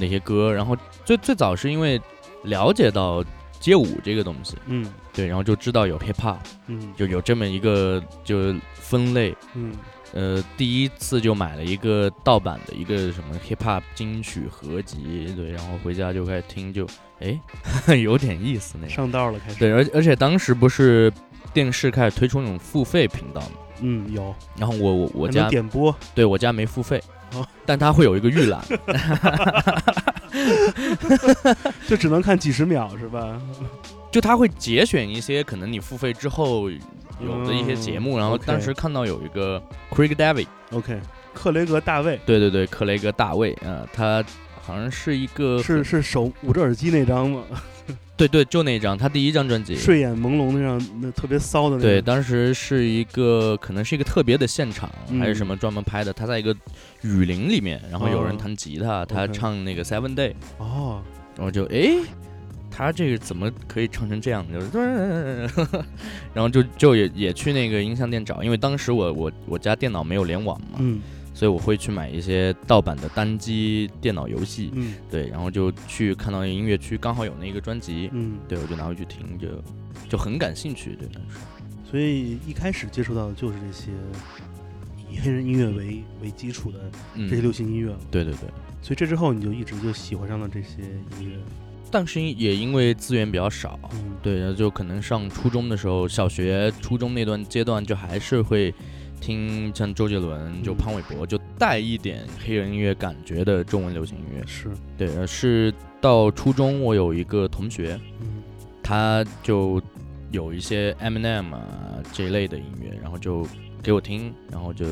那些歌，然后最最早是因为了解到街舞这个东西，嗯。对，然后就知道有 hip hop，嗯。就有这么一个就分类，嗯。呃，第一次就买了一个盗版的一个什么 hip hop 金曲合集，对，然后回家就开始听就，哎，有点意思那个，上道了，开始。对，而而且当时不是电视开始推出那种付费频道嘛。嗯，有。然后我我我家点播，对我家没付费，哦 但它会有一个预览 就只能看几十秒是吧？就它会节选一些可能你付费之后有的一些节目，嗯然后当时看到有一个 Craig David，OK，克雷格大卫对对对，克雷格大卫啊、他好像是一个是是手捂着耳机那张吗？对对，就那张他第一张专辑。睡眼朦胧那张，那特别骚的那对，当时是一个可能是一个特别的现场，嗯还是什么专门拍的。他在一个雨林里面，然后有人哦弹吉他，他唱那个 Seven Day，哦，然后就诶，他这个怎么可以唱成这样？就是，然后就就也也去那个音像店找，因为当时我我我家电脑没有联网嘛，嗯所以我会去买一些盗版的单机电脑游戏，嗯对，然后就去看到音乐区刚好有那个专辑，嗯，对我就拿回去听，就就很感兴趣，对那时候。所以一开始接触到的就是这些以黑人音乐为为基础的这些嗯，流行音乐了。对对对。所以这之后你就一直就喜欢上了这些音乐。但是也因为资源比较少，嗯，对，然后就可能上初中的时候，小学、初中那段阶段，就还是会听像周杰伦、就嗯潘玮柏，就带一点黑人音乐感觉的中文流行音乐。是，对，呃是到初中，我有一个同学，嗯他就有一些 Eminem 啊这一类的音乐，然后就给我听，然后就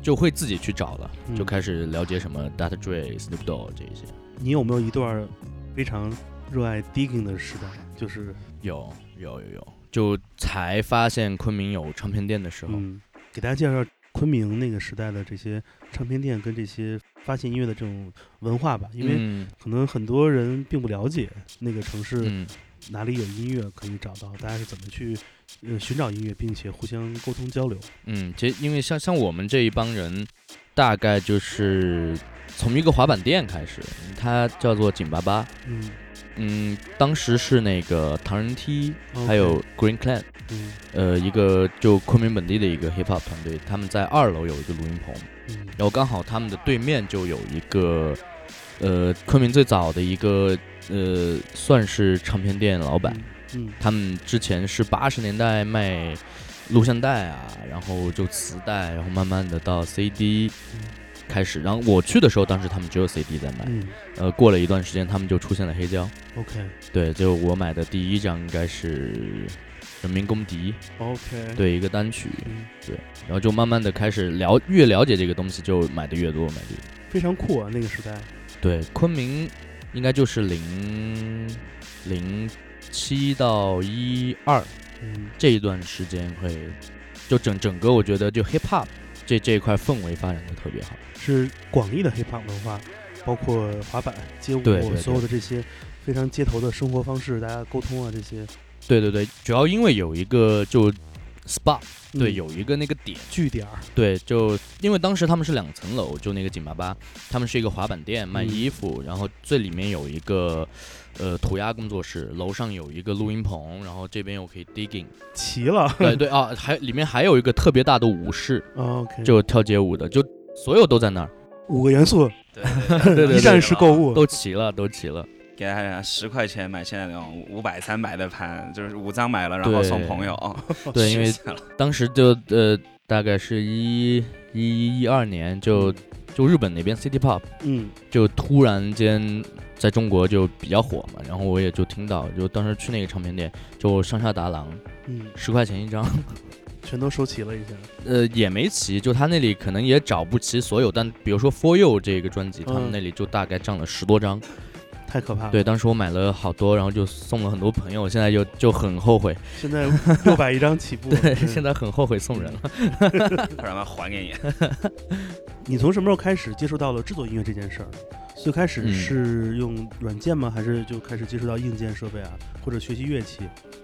就会自己去找了，就嗯开始了解什么 Dr. Dre、Snoop Dogg 这一些。你有没有一段非常热爱 digging 的时代？就是有有有有，就才发现昆明有唱片店的时候，嗯，给大家介绍昆明那个时代的这些唱片店跟这些发现音乐的这种文化吧，因为嗯。可能很多人并不了解那个城市嗯。哪里有音乐可以找到，大家是怎么去呃寻找音乐，并且互相沟通交流。嗯，其实因为像像我们这一帮人，大概就是从一个滑板店开始，它叫做紧巴巴，嗯，嗯，当时是那个唐人 T，OK。还有 Green Clan，嗯。呃，一个就昆明本地的一个 hip hop 团队，他们在二楼有一个录音棚，嗯。然后刚好他们的对面就有一个，呃，昆明最早的一个呃，算是唱片店老板。嗯他们之前是八十年代卖录像带啊，然后就磁带，然后慢慢的到 CD 嗯开始。然后我去的时候，当时他们只有 CD 在卖。嗯呃，过了一段时间，他们就出现了黑胶。，OK 对，就我买的第一张应该是《人民公敌》，OK，，对，一个单曲。嗯，然后就慢慢的开始了，越了解这个东西，就买的越多，买的越。非常酷啊，那个时代。对，昆明应该就是零零七到一二。嗯这一段时间会，就整整个我觉得就 hip hop 这这一块氛围发展的特别好。是广义的 hip hop 文化，包括滑板、街舞，对对对。所有的这些非常街头的生活方式，大家沟通啊这些。对对对，主要因为有一个就 spot，对，嗯有一个那个点，据点儿，对，就因为当时他们是两层楼，就那个紧巴巴，他们是一个滑板店卖嗯衣服，然后最里面有一个呃涂鸦工作室，楼上有一个录音棚，然后这边又可以 digging，齐了。对对啊，还里面还有一个特别大的舞室，就跳街舞的，就所有都在那儿，五个元素，对对对 一站式购物，都齐了，都齐了。给大家十块钱买现在那种五百、三百的盘，就是五张买了，然后送朋友。对，因为当时就呃大概是一一一二年就就日本那边 City Pop 嗯。就突然间在中国就比较火嘛，然后我也就听到，就当时去那个唱片店，就上下达郎嗯，十块钱一张，全都收齐了一下。呃也没齐，就他那里可能也找不齐所有，但比如说 For You 这个专辑，他们嗯那里就大概占了十多张。太可怕了。对，，当时我买了好多，然后就送了很多朋友，现在就就很后悔，现在六百一张起步。对，嗯现在很后悔送人了。不然嘛还给你。你从什么时候开始接触到了制作音乐这件事儿？最开始嗯是用软件吗？还是就开始接触到硬件设备啊，或者学习乐器？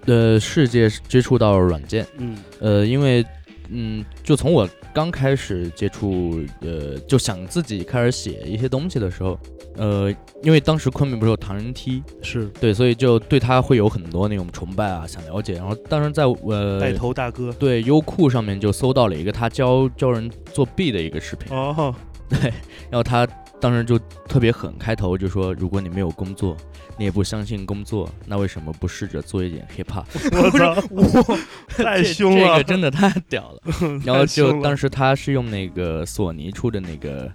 呃，世界接触到软件，嗯。呃，因为嗯，就从我刚开始接触，呃，就想自己开始写一些东西的时候，呃，因为当时昆明不是有唐人梯，是。对，所以就对他会有很多那种崇拜啊，想了解。然后当时在呃带头大哥。对优酷上面就搜到了一个他教教人作弊的一个视频，哦，对，然后他当时就特别狠，开头就说，如果你没有工作，你也不相信工作，那为什么不试着做一点 hip hop？我操，我，太凶了这个，真的太屌了。然后就 当时他是用那个索尼出的那个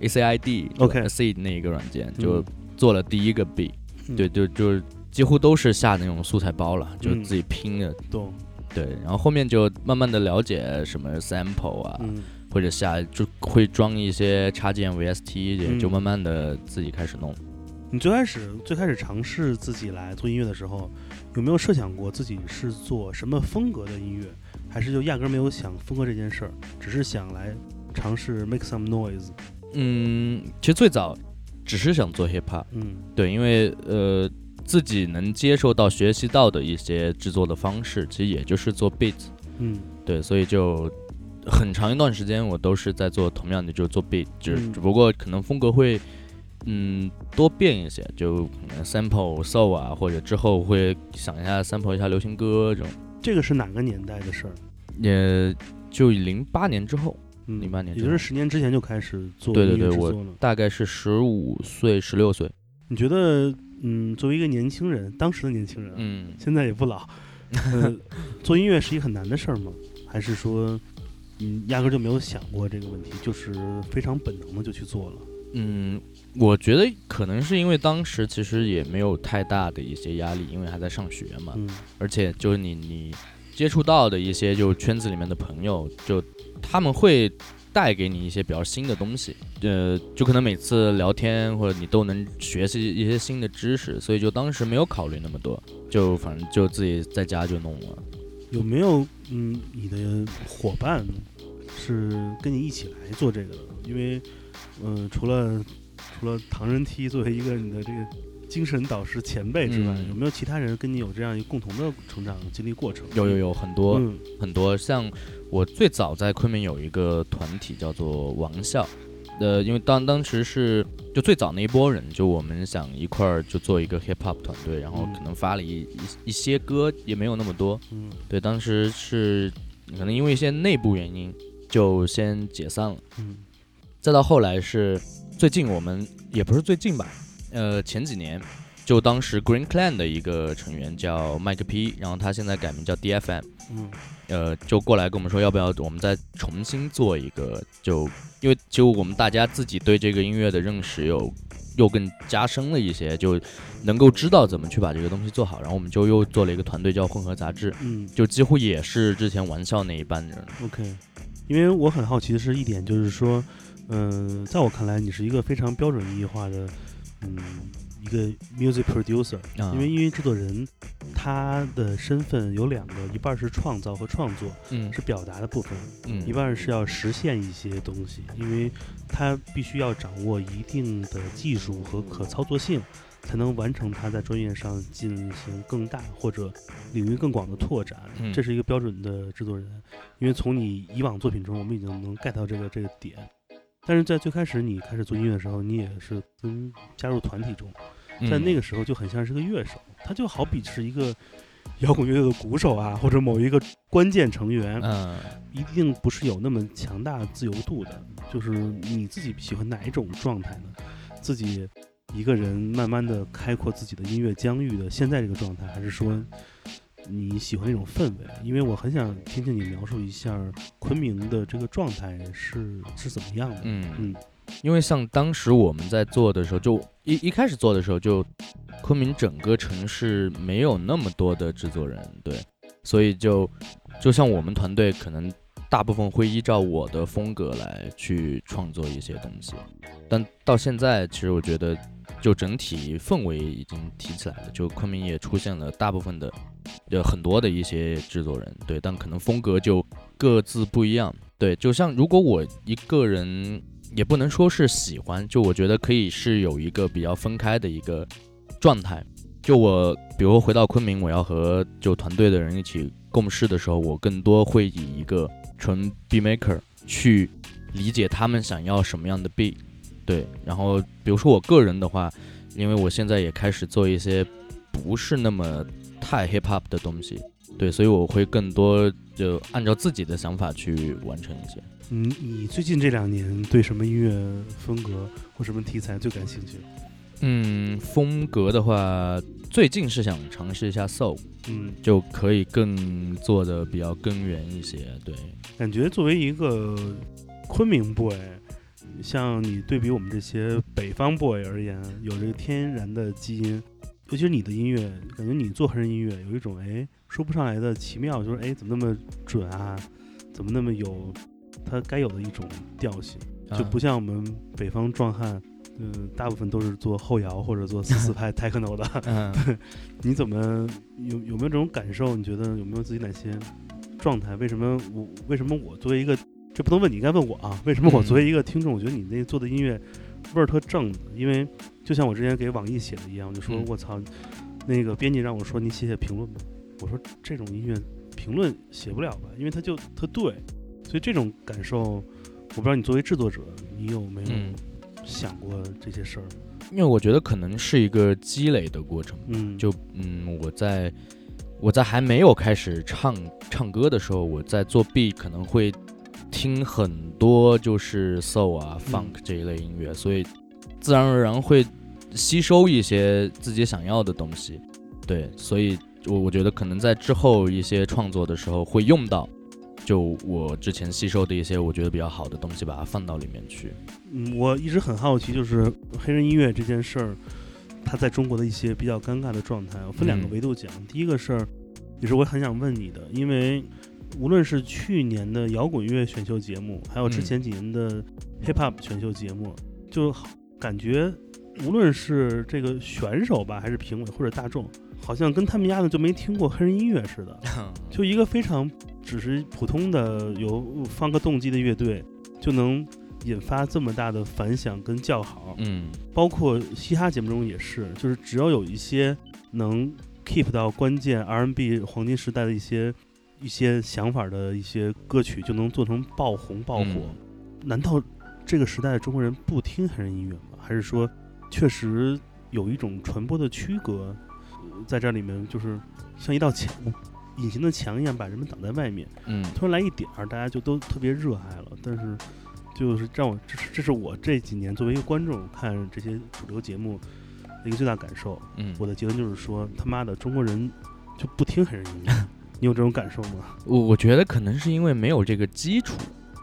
ACID OK Acid 那一个软件，就嗯做了第一个 B，、嗯对，就就几乎都是下那种素材包了，就嗯自己拼的。懂，对，然后后面就慢慢的了解什么 sample 啊，嗯或者下就会装一些插件 VST，也嗯就慢慢的自己开始弄。你最开始最开始尝试自己来做音乐的时候，有没有设想过自己是做什么风格的音乐，还是就压根儿没有想风格这件事儿，只是想来尝试 make some noise？嗯，其实最早只是想做 hip hop。嗯对，因为呃自己能接受到、学习到的一些制作的方式，其实也就是做 beat，嗯对，所以就很长一段时间我都是在做同样的，就是做 beat，只、嗯只不过可能风格会嗯多变一些，就可能 sample soul 啊，或者之后会想一下 sample 一下流行歌这种，这个是哪个年代的事儿？也就零八年之后，嗯，08年也就是十年之前就开始做对对对我。大概是十五岁、十六岁，你觉得，嗯，作为一个年轻人，当时的年轻人啊，嗯。现在也不老，呃，做音乐是一个很难的事儿吗？还是说，嗯，压根儿就没有想过这个问题，就是非常本能的就去做了？嗯，我觉得可能是因为当时其实也没有太大的一些压力，因为还在上学嘛，嗯而且就是你你接触到的一些就圈子里面的朋友，就他们会带给你一些比较新的东西，呃，就可能每次聊天或者你都能学习一些新的知识，所以就当时没有考虑那么多，就反正就自己在家就弄了。有没有嗯，你的伙伴是跟你一起来做这个的？因为，嗯、除了除了唐人梯作为一个你的这个精神导师前辈之外，嗯有没有其他人跟你有这样一个共同的成长经历过程？有有有很多、嗯很多，像我最早在昆明有一个团体叫做王校，呃，因为当当时是就最早那一波人，就我们想一块儿就做一个 hip hop 团队，然后嗯可能发了一一一些歌，也没有那么多，嗯对，当时是可能因为一些内部原因就先解散了，嗯再到后来是最近我们也不是最近吧，呃，前几年。就当时 Green Clan 的一个成员叫 Mike P，然后他现在改名叫 DFM，嗯呃，就过来跟我们说，要不要我们再重新做一个？就因为就我们大家自己对这个音乐的认识有又更加深了一些，就能够知道怎么去把这个东西做好。然后我们就又做了一个团队叫混合杂志，嗯就几乎也是之前玩笑那一班人。，OK。因为我很好奇的是一点，就是说，嗯、在我看来，你是一个非常标准意义化的，嗯，一个 music producer。啊因为音乐制作人，他的身份有两个，一半是创造和创作，嗯是表达的部分，嗯一半是要实现一些东西，因为他必须要掌握一定的技术和可操作性，才能完成他在专业上进行更大或者领域更广的拓展。嗯这是一个标准的制作人，因为从你以往作品中，我们已经能 get 到这个这个点。但是在最开始你开始做音乐的时候，你也是跟加入团体中，在那个个时候就很像是个乐手，他就好比是一个 摇滚乐队的鼓手啊，或者某一个关键成员，嗯一定不是有那么强大自由度的。就是你自己喜欢哪一种状态呢？自己一个人慢慢的开阔自己的音乐疆域的现在这个状态，还是说你喜欢那种氛围？因为我很想听听你描述一下昆明的这个状态是是怎么样的。嗯嗯因为像当时我们在做的时候，就一一开始做的时候，就昆明整个城市没有那么多的制作人，对，所以就就像我们团队可能大部分会依照我的风格来去创作一些东西，但到现在其实我觉得就整体氛围已经提起来了，就昆明也出现了大部分的有很多的一些制作人，对，但可能风格就各自不一样，对，就像如果我一个人。也不能说是喜欢，就我觉得可以是有一个比较分开的一个状态。就我，比如回到昆明，我要和就团队的人一起共事的时候，我更多会以一个纯 B maker 去理解他们想要什么样的 B。对，然后比如说我个人的话，因为我现在也开始做一些不是那么太 hip hop 的东西，对，所以我会更多就按照自己的想法去完成一些。你你最近这两年对什么音乐风格或什么题材最感兴趣？嗯，风格的话，最近是想尝试一下 soul，嗯，就可以更做的比较根源一些。对，感觉作为一个昆明 boy，像你对比我们这些北方 boy 而言，有这个天然的基因，尤其是你的音乐，感觉你做黑人音乐有一种哎说不上来的奇妙，就是哎怎么那么准啊，怎么那么有它该有的一种调性，就不像我们北方壮汉。嗯，大部分都是做后摇或者做四四拍 techno 的。嗯，你怎么有有没有这种感受？你觉得有没有自己哪些状态？为什么我为什么我作为一个这不能问你，应该问我啊？为什么我嗯作为一个听众，我觉得你那做的音乐味儿特正呢？因为就像我之前给网易写的一样，我就说嗯我操，那个编辑让我说你写写评论吧。我说这种音乐评论写不了吧，因为它就特对。所以这种感受，我不知道你作为制作者，你有没有嗯，想过这些事儿？因为我觉得可能是一个积累的过程。嗯，就嗯，我在我在还没有开始唱唱歌的时候，我在做 B 可能会听很多就是 soul 啊、嗯 funk 这一类音乐，所以自然而然会吸收一些自己想要的东西。对，所以我我觉得可能在之后一些创作的时候会用到，就我之前吸收的一些我觉得比较好的东西，把它放到里面去。嗯，我一直很好奇，就是黑人音乐这件事儿，它在中国的一些比较尴尬的状态。我分两个嗯维度讲。第一个事儿，也是我很想问你的，因为无论是去年的摇滚乐选秀节目，还有之嗯前几年的 hip hop 选秀节目，就感觉无论是这个选手吧，还是评委或者大众，好像跟他们家的就没听过黑人音乐似的。就一个非常只是普通的有放个动机的乐队，就能引发这么大的反响跟叫好。嗯包括嘻哈节目中也是，就是只要有一些能 keep 到关键 R&B 黄金时代的一些一些想法的一些歌曲，就能做成爆红爆火。嗯难道这个时代的中国人不听黑人音乐吗？还是说确实有一种传播的区隔，呃在这里面就是像一道墙，隐形的墙一样把人们挡在外面？嗯突然来一点儿，大家就都特别热爱了。但是，就是让我这是这是我这几年作为一个观众看这些主流节目的一个最大感受。嗯，我的结论就是说，他妈的中国人就不听黑人音乐，你有这种感受吗？我我觉得可能是因为没有这个基础。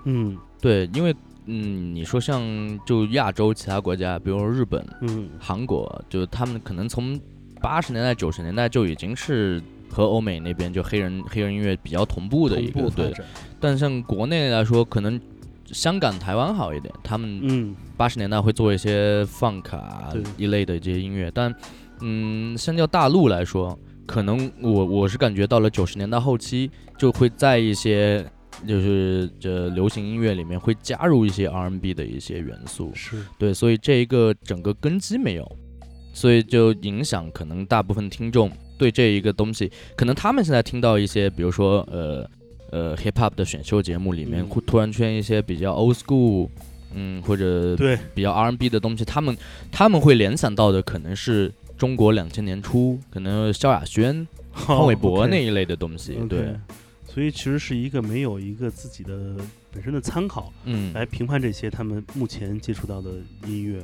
嗯对，因为嗯，你说像就亚洲其他国家，比如说日本、嗯韩国，就他们可能从八十年代、九十年代就已经是和欧美那边就黑人黑人音乐比较同步的一个对。但像国内来说，可能香港、台湾好一点，他们嗯八十年代会做一些 funk 啊一类的这些音乐，但嗯，相较大陆来说，可能我我是感觉到了九十年代后期，就会在一些就是这流行音乐里面会加入一些 R&B 的一些元素，是对，所以这一个整个根基没有。所以就影响可能大部分听众对这一个东西，可能他们现在听到一些，比如说呃呃 hip hop 的选秀节目里面，嗯。会突然出现一些比较 old school，嗯，或者对，比较 R&B 的东西，他们他们会联想到的可能是中国两千年初，可能萧亚轩、潘玮柏那一类的东西对，所以其实是一个没有一个自己的本身的参考嗯，来评判这些他们目前接触到的音乐。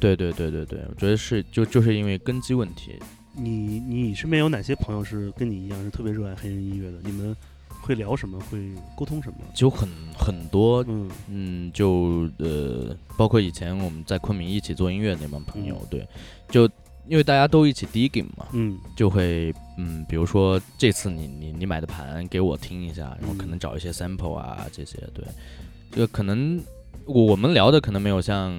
对对对对对，我觉得是就就是因为根基问题，你你身边有哪些朋友是跟你一样是特别热爱黑人音乐的？你们会聊什么？会沟通什么？就很很多嗯嗯，就呃，包括以前我们在昆明一起做音乐那帮朋友，嗯对，就因为大家都一起 digging 嘛，嗯就会嗯，比如说这次你你你买的盘给我听一下，然后可嗯能找一些 sample 啊这些，对，就可能我我们聊的可能没有像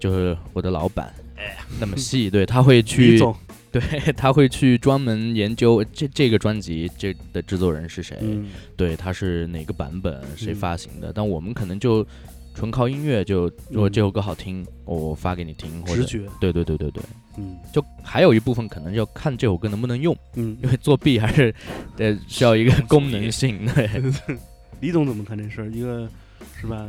就是我的老板哎那么细，对他会去总，对 他会去专门研究这这个专辑这的制作人是谁，嗯对，他是哪个版本，谁嗯发行的？但我们可能就纯靠音乐，就如果这首歌好听，我发给你听，或者直觉，对对对对对，嗯就还有一部分可能要看这首歌能不能用，嗯因。为作弊还是得需要一个功能性，对，李总怎么看这事儿？一个是吧，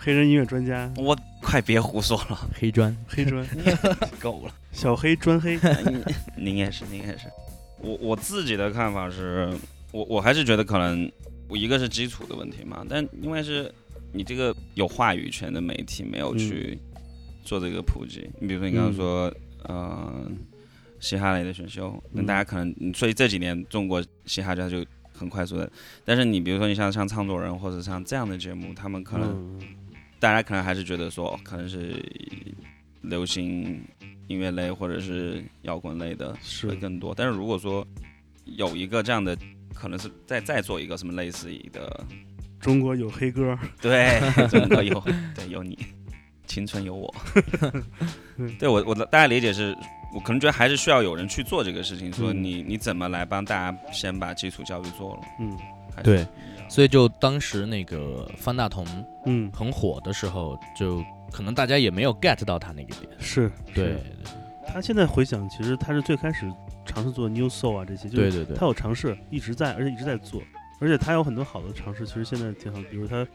黑人音乐专家，我快别胡说了，黑砖，黑砖，够了。小黑专黑，您也是，您也是。我我自己的看法是，我我还是觉得可能我一个是基础的问题嘛，但因为是你这个有话语权的媒体没有去做这个普及。你比如说你刚刚说，呃，嘻哈类的选秀，那嗯。大家可能，嗯所以这几年中国嘻哈家就很快速的，但是你比如说你像像唱作人或者像这样的节目，他们可能嗯大家可能还是觉得说，哦可能是流行音乐类或者是摇滚类的是会更多。但是如果说有一个这样的，可能是再再做一个什么类似于的，中国有黑歌，对，中国有 对有你，青春有我。对我我的大家理解是，我可能觉得还是需要有人去做这个事情，说嗯你你怎么来帮大家先把基础教育做了。嗯还是对所以就当时那个方大同嗯，很火的时候，就可能大家也没有 get 到他那个点，是，对。是，他现在回想，其实他是最开始尝试做 new soul 啊这些，就是对对对他，有尝试，一直在，而且一直在做，而且他有很多好的尝试，其实现在挺好，比如他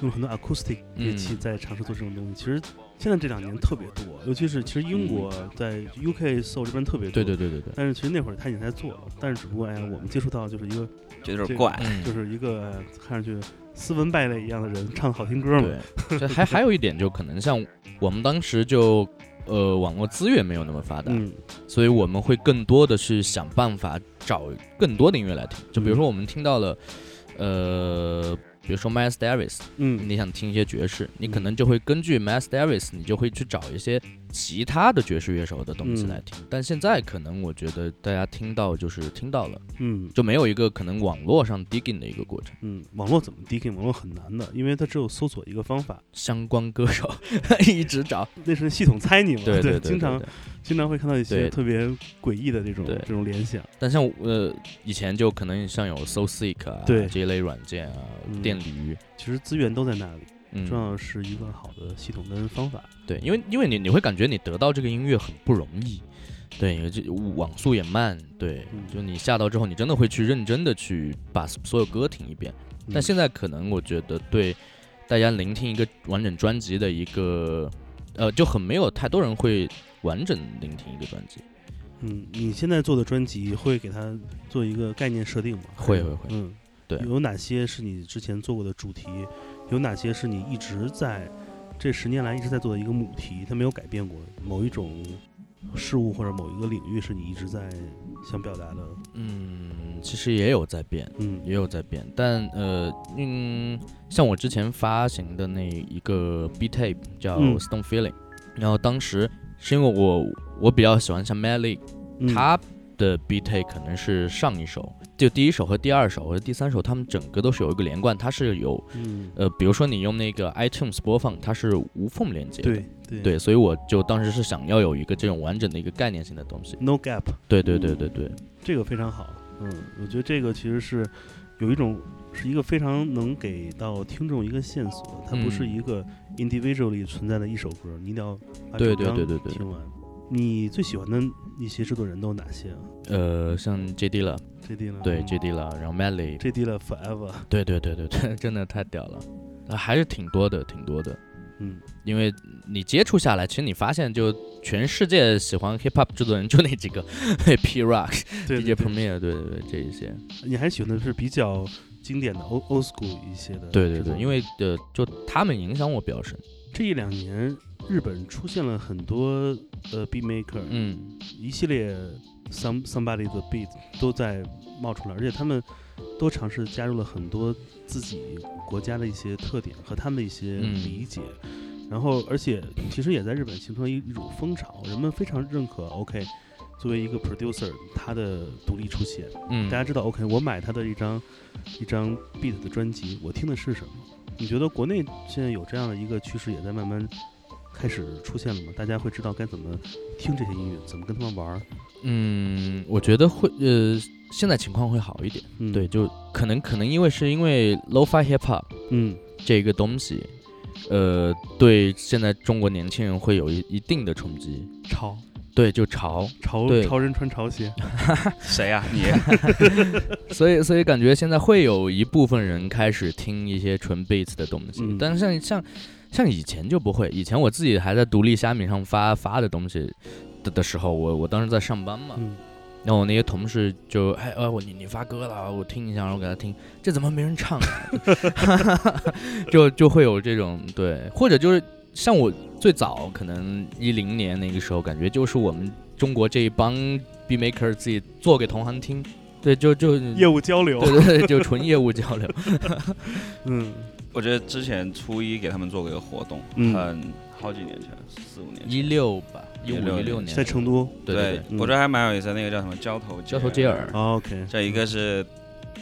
用了很多 acoustic 乐器嗯在尝试做这种东西，其实现在这两年特别多，尤其是其实英国在 UK soul 这边特别多，对对对对对，但是其实那会儿他已经在做了，但是只不过哎呀，我们接触到就是一个这个觉得有点怪。嗯。就是一个哎看上去斯文败类一样的人唱好听歌嘛，对，还还有一点就可能像我们当时就呃网络资源没有那么发达，嗯所以我们会更多的是想办法找更多的音乐来听。就比如说我们听到了，呃，比如说 Miles Davis，嗯。你想听一些爵士，你可嗯。能就会根据 Miles Davis，你就会去找一些其他的爵士乐手的东西嗯。来听。但现在可能我觉得大家听到就是听到了，嗯。就没有一个可能网络上 digging 的一个过程。嗯，网络怎么 digging？网络很难的，因为它只有搜索一个方法，相关歌手 一直找，那是系统猜你嘛，对对对，经常对对。经常会看到一些特别诡异的这种这种联想，但像呃以前就可能像有 SoSeek 啊对。这一类软件啊，嗯。电驴，其实资源都在那里，嗯，重要的是一个好的系统跟方法。对，因为因为你你会感觉你得到这个音乐很不容易，对，因为这网速也慢，对，嗯就你下到之后，你真的会去认真的去把所有歌听一遍。但嗯现在可能我觉得对大家聆听一个完整专辑的一个，呃，就很没有太多人会完整聆听一个专辑。嗯，你现在做的专辑会给它做一个概念设定吗？会会会嗯，对有哪些是你之前做过的主题？有哪些是你一直在这十年来一直在做的一个母题？它没有改变过某一种事物或者某一个领域是你一直在想表达的？嗯，其实也有在变，嗯也有在变，但呃，嗯，像我之前发行的那一个 B tape 叫嗯 Stone Feeling，、然后当时是因为我我比较喜欢像 League，、嗯他的 B tape 可能是上一首，就第一首和第二首和第三首，他们整个都是有一个连贯，它是有嗯，呃，比如说你用那个 iTunes 播放，它是无缝连接的。对对对，所以我就当时是想要有一个这种完整的一个概念性的东西。，No gap。对对对对对，这个非常好，嗯，我觉得这个其实是有一种是一个非常能给到听众一个线索，它不是嗯一个 individually 存在的一首歌，你一定要把对对对对对听完。你最喜欢的一些制作人都有哪些啊呃，像 J.D. 了，？J.D 了，对 J.D. 了，然后 Melly，，J.D 了，Forever，对对对对对，真的太屌了，啊还是挺多的，挺多的。嗯，因为你接触下来，其实你发现，就全世界喜欢 hip hop 制作人就那几个，P Rock、对 DJ Premier，对对对，这一些，你还喜欢的是比较经典的 old old school 一些的，对对对，因为呃，就他们影响我比较深，这一两年日本出现了很多呃 beat maker，嗯。一系列 some somebody 的 beat 都在冒出来，而且他们都尝试加入了很多自己国家的一些特点和他们的一些嗯理解，然后而且其实也在日本形成了一一种风潮，人们非常认可 OK 作为一个 producer 他的独立出现，嗯，大家知道 OK 我买他的一张一张 beat 的专辑，我听的是什么？你觉得国内现在有这样的一个趋势也在慢慢开始出现了吗？大家会知道该怎么听这些音乐，怎么跟他们玩儿？嗯，我觉得会呃，现在情况会好一点，嗯，对，，就可能可能因为是因为 lo-fi hip hop 嗯。这个东西，呃，对现在中国年轻人会有一一定的冲击，潮。对，就潮，潮对潮人穿潮鞋，谁呀、你？所以所以感觉现在会有一部分人开始听一些纯 beats 的东西，嗯。但是像像像以前就不会，以前我自己还在独立虾米上发发的东西的的时候，我我当时在上班嘛，嗯。然后我那些同事就哎呃我你你发歌了，我听一下，然后我给他听，这怎么没人唱啊？就就会有这种对，或者就是像我最早可能一零年那个时候，感觉就是我们中国这一帮 B maker 自己做给同行听，对，就就业务交流，对对对，就纯业务交流。嗯。我觉得之前初一给他们做过一个活动，嗯。很好几年前，四五年前。一六吧，一五16一六年在成都对对嗯。我觉得还蛮有意思的，那个叫什么交头交头接耳哦，OK，这一个是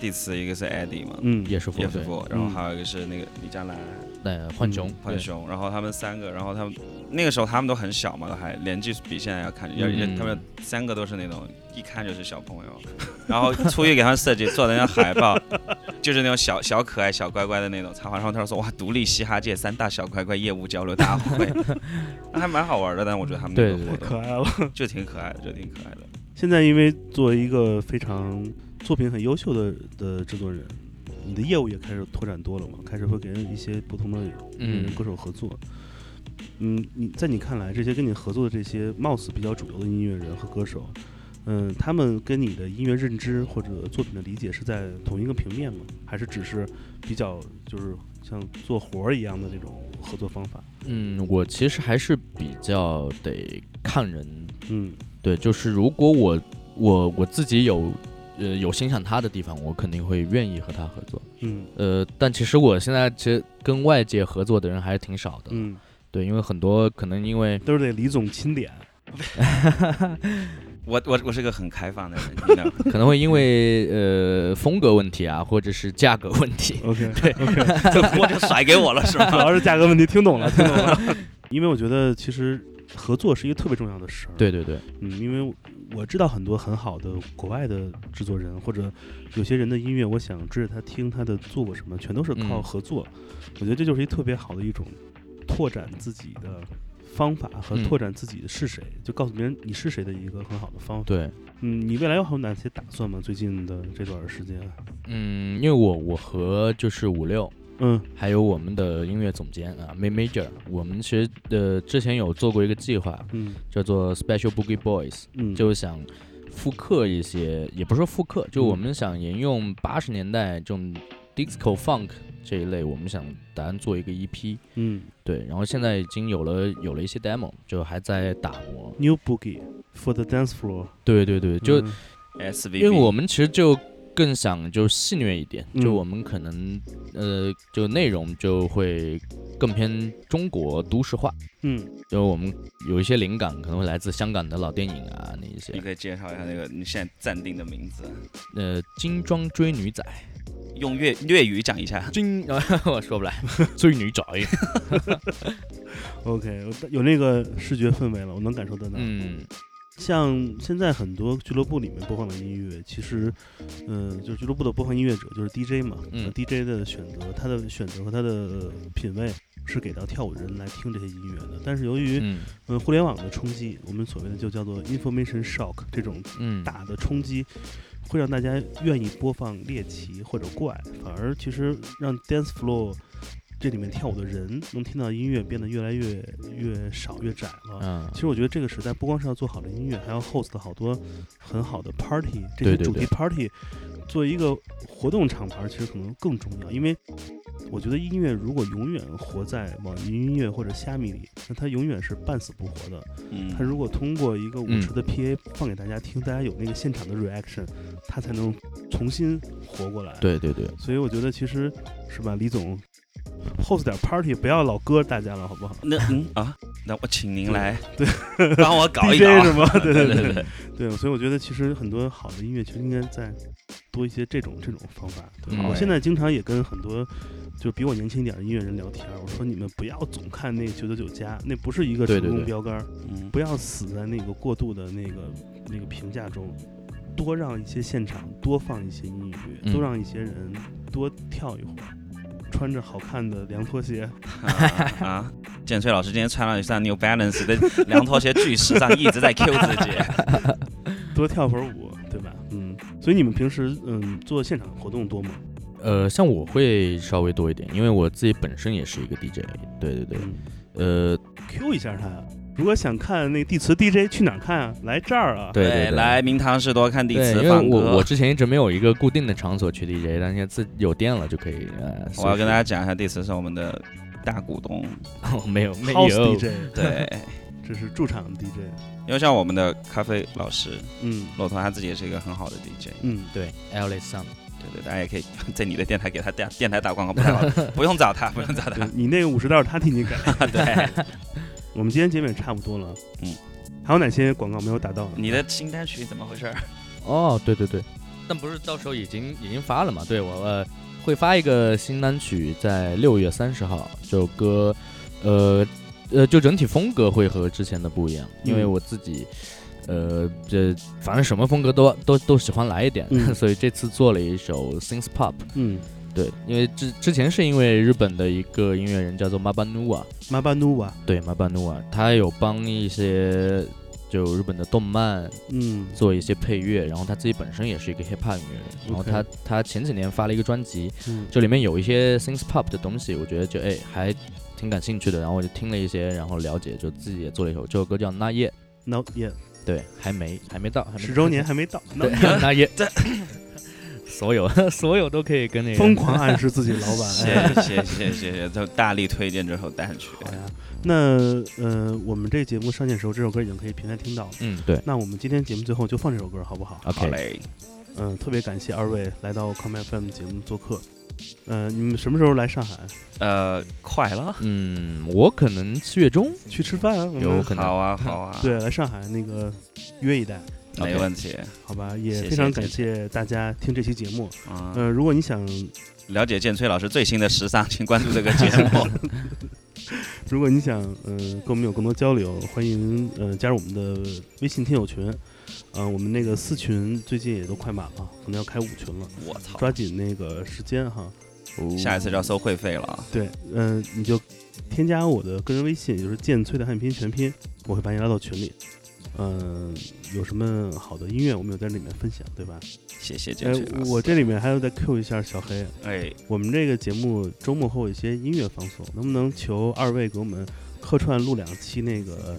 蒂斯，一个是 Eddie 嘛，嗯。也是对叶夫妇，然后嗯还有一个是那个李佳兰、对浣熊。浣熊，然后他们三个，然后他们那个时候他们都很小嘛，都还年纪比现在要看，要嗯他们三个都是那种一看就是小朋友，然后初一给他们设计做的那张海报，就是那种小小可爱、小乖乖的那种插画，然后他说哇，独立嘻哈界三大小乖乖业务交流大会，那还蛮好玩的，但我觉得他们那个对对活动可爱了。就挺可爱的，就挺可爱的。现在因为作为一个非常作品很优秀的的制作人，你的业务也开始拓展多了嘛，开始会给人一些不同的嗯歌手合作。嗯，你在你看来，这些跟你合作的这些貌似比较主流的音乐人和歌手，嗯，他们跟你的音乐认知或者作品的理解是在同一个平面吗？还是只是比较就是像做活儿一样的这种合作方法？嗯，我其实还是比较得看人，嗯对，就是如果我我我自己有呃有欣赏他的地方，我肯定会愿意和他合作。嗯呃，但其实我现在其实跟外界合作的人还是挺少的，嗯，对，因为很多可能因为都是得李总钦点。我我我是个很开放的人？可能会因为呃风格问题啊，或者是价格问题，OK，对 OK。这锅就甩给我了是吧主？要是价格问题，听懂了，听懂了。因为我觉得其实合作是一个特别重要的事儿。，对对对，嗯，因为我知道很多很好的国外的制作人，或者有些人的音乐，我想追着他听他的做过什么，全都是靠嗯合作。我觉得这就是一特别好的一种拓展自己的方法和嗯拓展自己的是谁，就告诉别人你是谁的一个很好的方法。对，嗯，你未来有还有哪些打算吗？最近的这段时间？嗯，因为我我和就是五六。嗯还有我们的音乐总监啊，May Major，我们其实呃之前有做过一个计划，嗯叫做 Special Boogie Boys，嗯，就是想复刻一些，也不是说复刻，就嗯我们想沿用八十年代这种 disco funk 这一类，我们想打算做一个 EP，嗯。对，然后现在已经有了有了一些 demo，就还在打磨。，New Boogie for the dance floor，对对对，就嗯。S V，因为我们其实就更想就戏谑一点，嗯。就我们可能呃就内容就会更偏中国都市化，嗯。就我们有一些灵感可能会来自香港的老电影啊那一些。你些，可以介绍一下那个你现在暂定的名字，呃精装追女仔，用粤粤语讲一下。精 我说不来，追女仔，，OK，有那个视觉氛围了，我能感受得到。嗯，像现在很多俱乐部里面播放的音乐，其实，嗯、就是俱乐部的播放音乐者就是 DJ 嘛，嗯 DJ 的选择，他的选择和他的品味是给到跳舞人来听这些音乐的。但是由于嗯嗯互联网的冲击，我们所谓的就叫做 information shock 这种嗯，大的冲击，会让大家愿意播放猎奇或者怪，反而其实让 dance floor 这里面跳舞的人能听到音乐变得越来越越少越窄了。嗯其实我觉得这个时代不光是要做好的音乐，还要 host 好多很好的 party，这些主题对对对 party 作为一个活动厂牌，其实可能更重要，因为我觉得音乐如果永远活在网易云音乐或者虾米里，那它永远是半死不活的。嗯。它如果通过一个舞池嗯。的 PA 放给大家听，大家有那个现场的 reaction，它才能重新活过来。，对对对，所以我觉得其实是吧，李总 host 点 party，不要老割大家了，好不好？那嗯啊，那我请您来对。帮我搞一搞。是吗？对对对。对对，对，所以我觉得其实很多好的音乐其实应该再多一些这种这种方法。对吧嗯我现在经常也跟很多就比我年轻一点的音乐人聊天，我说你们不要总看那九九九加，那不是一个成功标杆儿，嗯不要死在那个过度的那个那个评价中，多让一些现场多放一些音乐，嗯多让一些人多跳一会儿。穿着好看的凉拖鞋，啊 啊！建崔老师今天穿了一双 New Balance 的凉拖鞋，巨时尚，一直在 Q 自己。多跳会儿舞，所以你们平时嗯做现场活动多吗？呃，像我会稍微多一点，因为我自己本身也是一个 DJ，对对对，嗯呃，，Q 一下他。如果想看那地磁 DJ 去哪儿看啊？来这儿啊！对对对，来明堂士多看地磁，因为。我我之前一直没有一个固定的场所去 DJ，但现在自有店了就可以。呃，我要跟大家家讲一下，地磁是我们的大股东。没有没有 DJ，对，这是驻场 DJ。因为像我们的咖啡老师嗯骆驼，他自己也是一个很好的 DJ。嗯，对 L A Sun，对对，大家也可以 在你的电台给他电电台打广告，不太好，不用找他，不用找他。你那个五十道他替你改。对，我们今天节目也差不多了。嗯，还有哪些广告没有打到？你的新单曲怎么回事？哦，对对对，但不是到时候已经已经发了嘛？对我呃会发一个新单曲，在六月三十号，这首歌，呃呃，就整体风格会和之前的不一样，因为嗯我自己。呃，这反正什么风格都都都喜欢来一点，嗯 所以这次做了一首 synth pop。嗯对，因为之之前是因为日本的一个音乐人叫做 Mabanua，，Mabanua。对 Mabanua，他有帮一些就日本的动漫嗯做一些配乐，然后他自己本身也是一个 hip hop 音乐人，然后他他前几年发了一个专辑，嗯这里面有一些 synth pop 的东西，我觉得就哎还挺感兴趣的，然后我就听了一些，然后了解，就自己也做了一首，这首歌叫 Not Yet，，Not yet，对，还没还没到，还没十周年还没到，对 Not yet Not Yet，所有 所有都可以跟那个 疯狂暗示自己老板。哎谢谢谢谢谢，就大力推荐这首单曲。好呀，那呃，我们这节目上线的时候，这首歌已经可以平台听到了。嗯对那我们今天节目最后就放这首歌，好不好？好嘞，嗯，特别感谢二位来到 Come FM 节目做客。呃，你们什么时候来上海？呃，快了，嗯，我可能七月中去吃饭啊？我们有可能好啊好啊，，对，来上海那个约一带，没问题。好吧？也非常感谢大家听这期节目。嗯，呃，如果你想，了解建崔老师最新的时尚，请关注这个节目。如果你想，呃，跟我们有更多交流，欢迎呃加入我们的微信听友群。嗯、我们那个四群最近也都快满了，可能要开五群了，我操，抓紧那个时间哈。下一次就要收会费了。对，嗯、你就添加我的个人微信，就是剑崔的汉语拼音全拼，我会把你拉到群里。嗯、有什么好的音乐，我们有在里面分享，对吧？谢谢哎建崔老，师。我这里面还要再 Q 一下小黑，哎，我们这个节目周末会有一些音乐放送，能不能求二位给我们客串录两期那个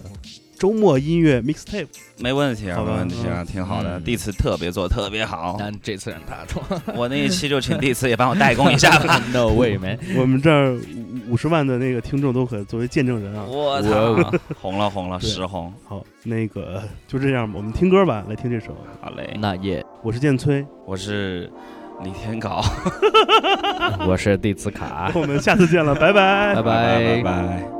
周末音乐 mixtape？没问题啊，没问题啊，挺好的。嗯。第一次特别做特别好，但这次让他做我那一期就请第一次也帮我代工一下吧。No way man，我们这儿五五十万的那个听众都可作为见证人啊！我哇操，红了红了，对。实红。好，那个就这样吧，我们听歌吧，来听这首。好嘞，那也。我是建崔，我是李天镐，我是弟子卡，我们下次见了，拜拜。拜拜拜拜。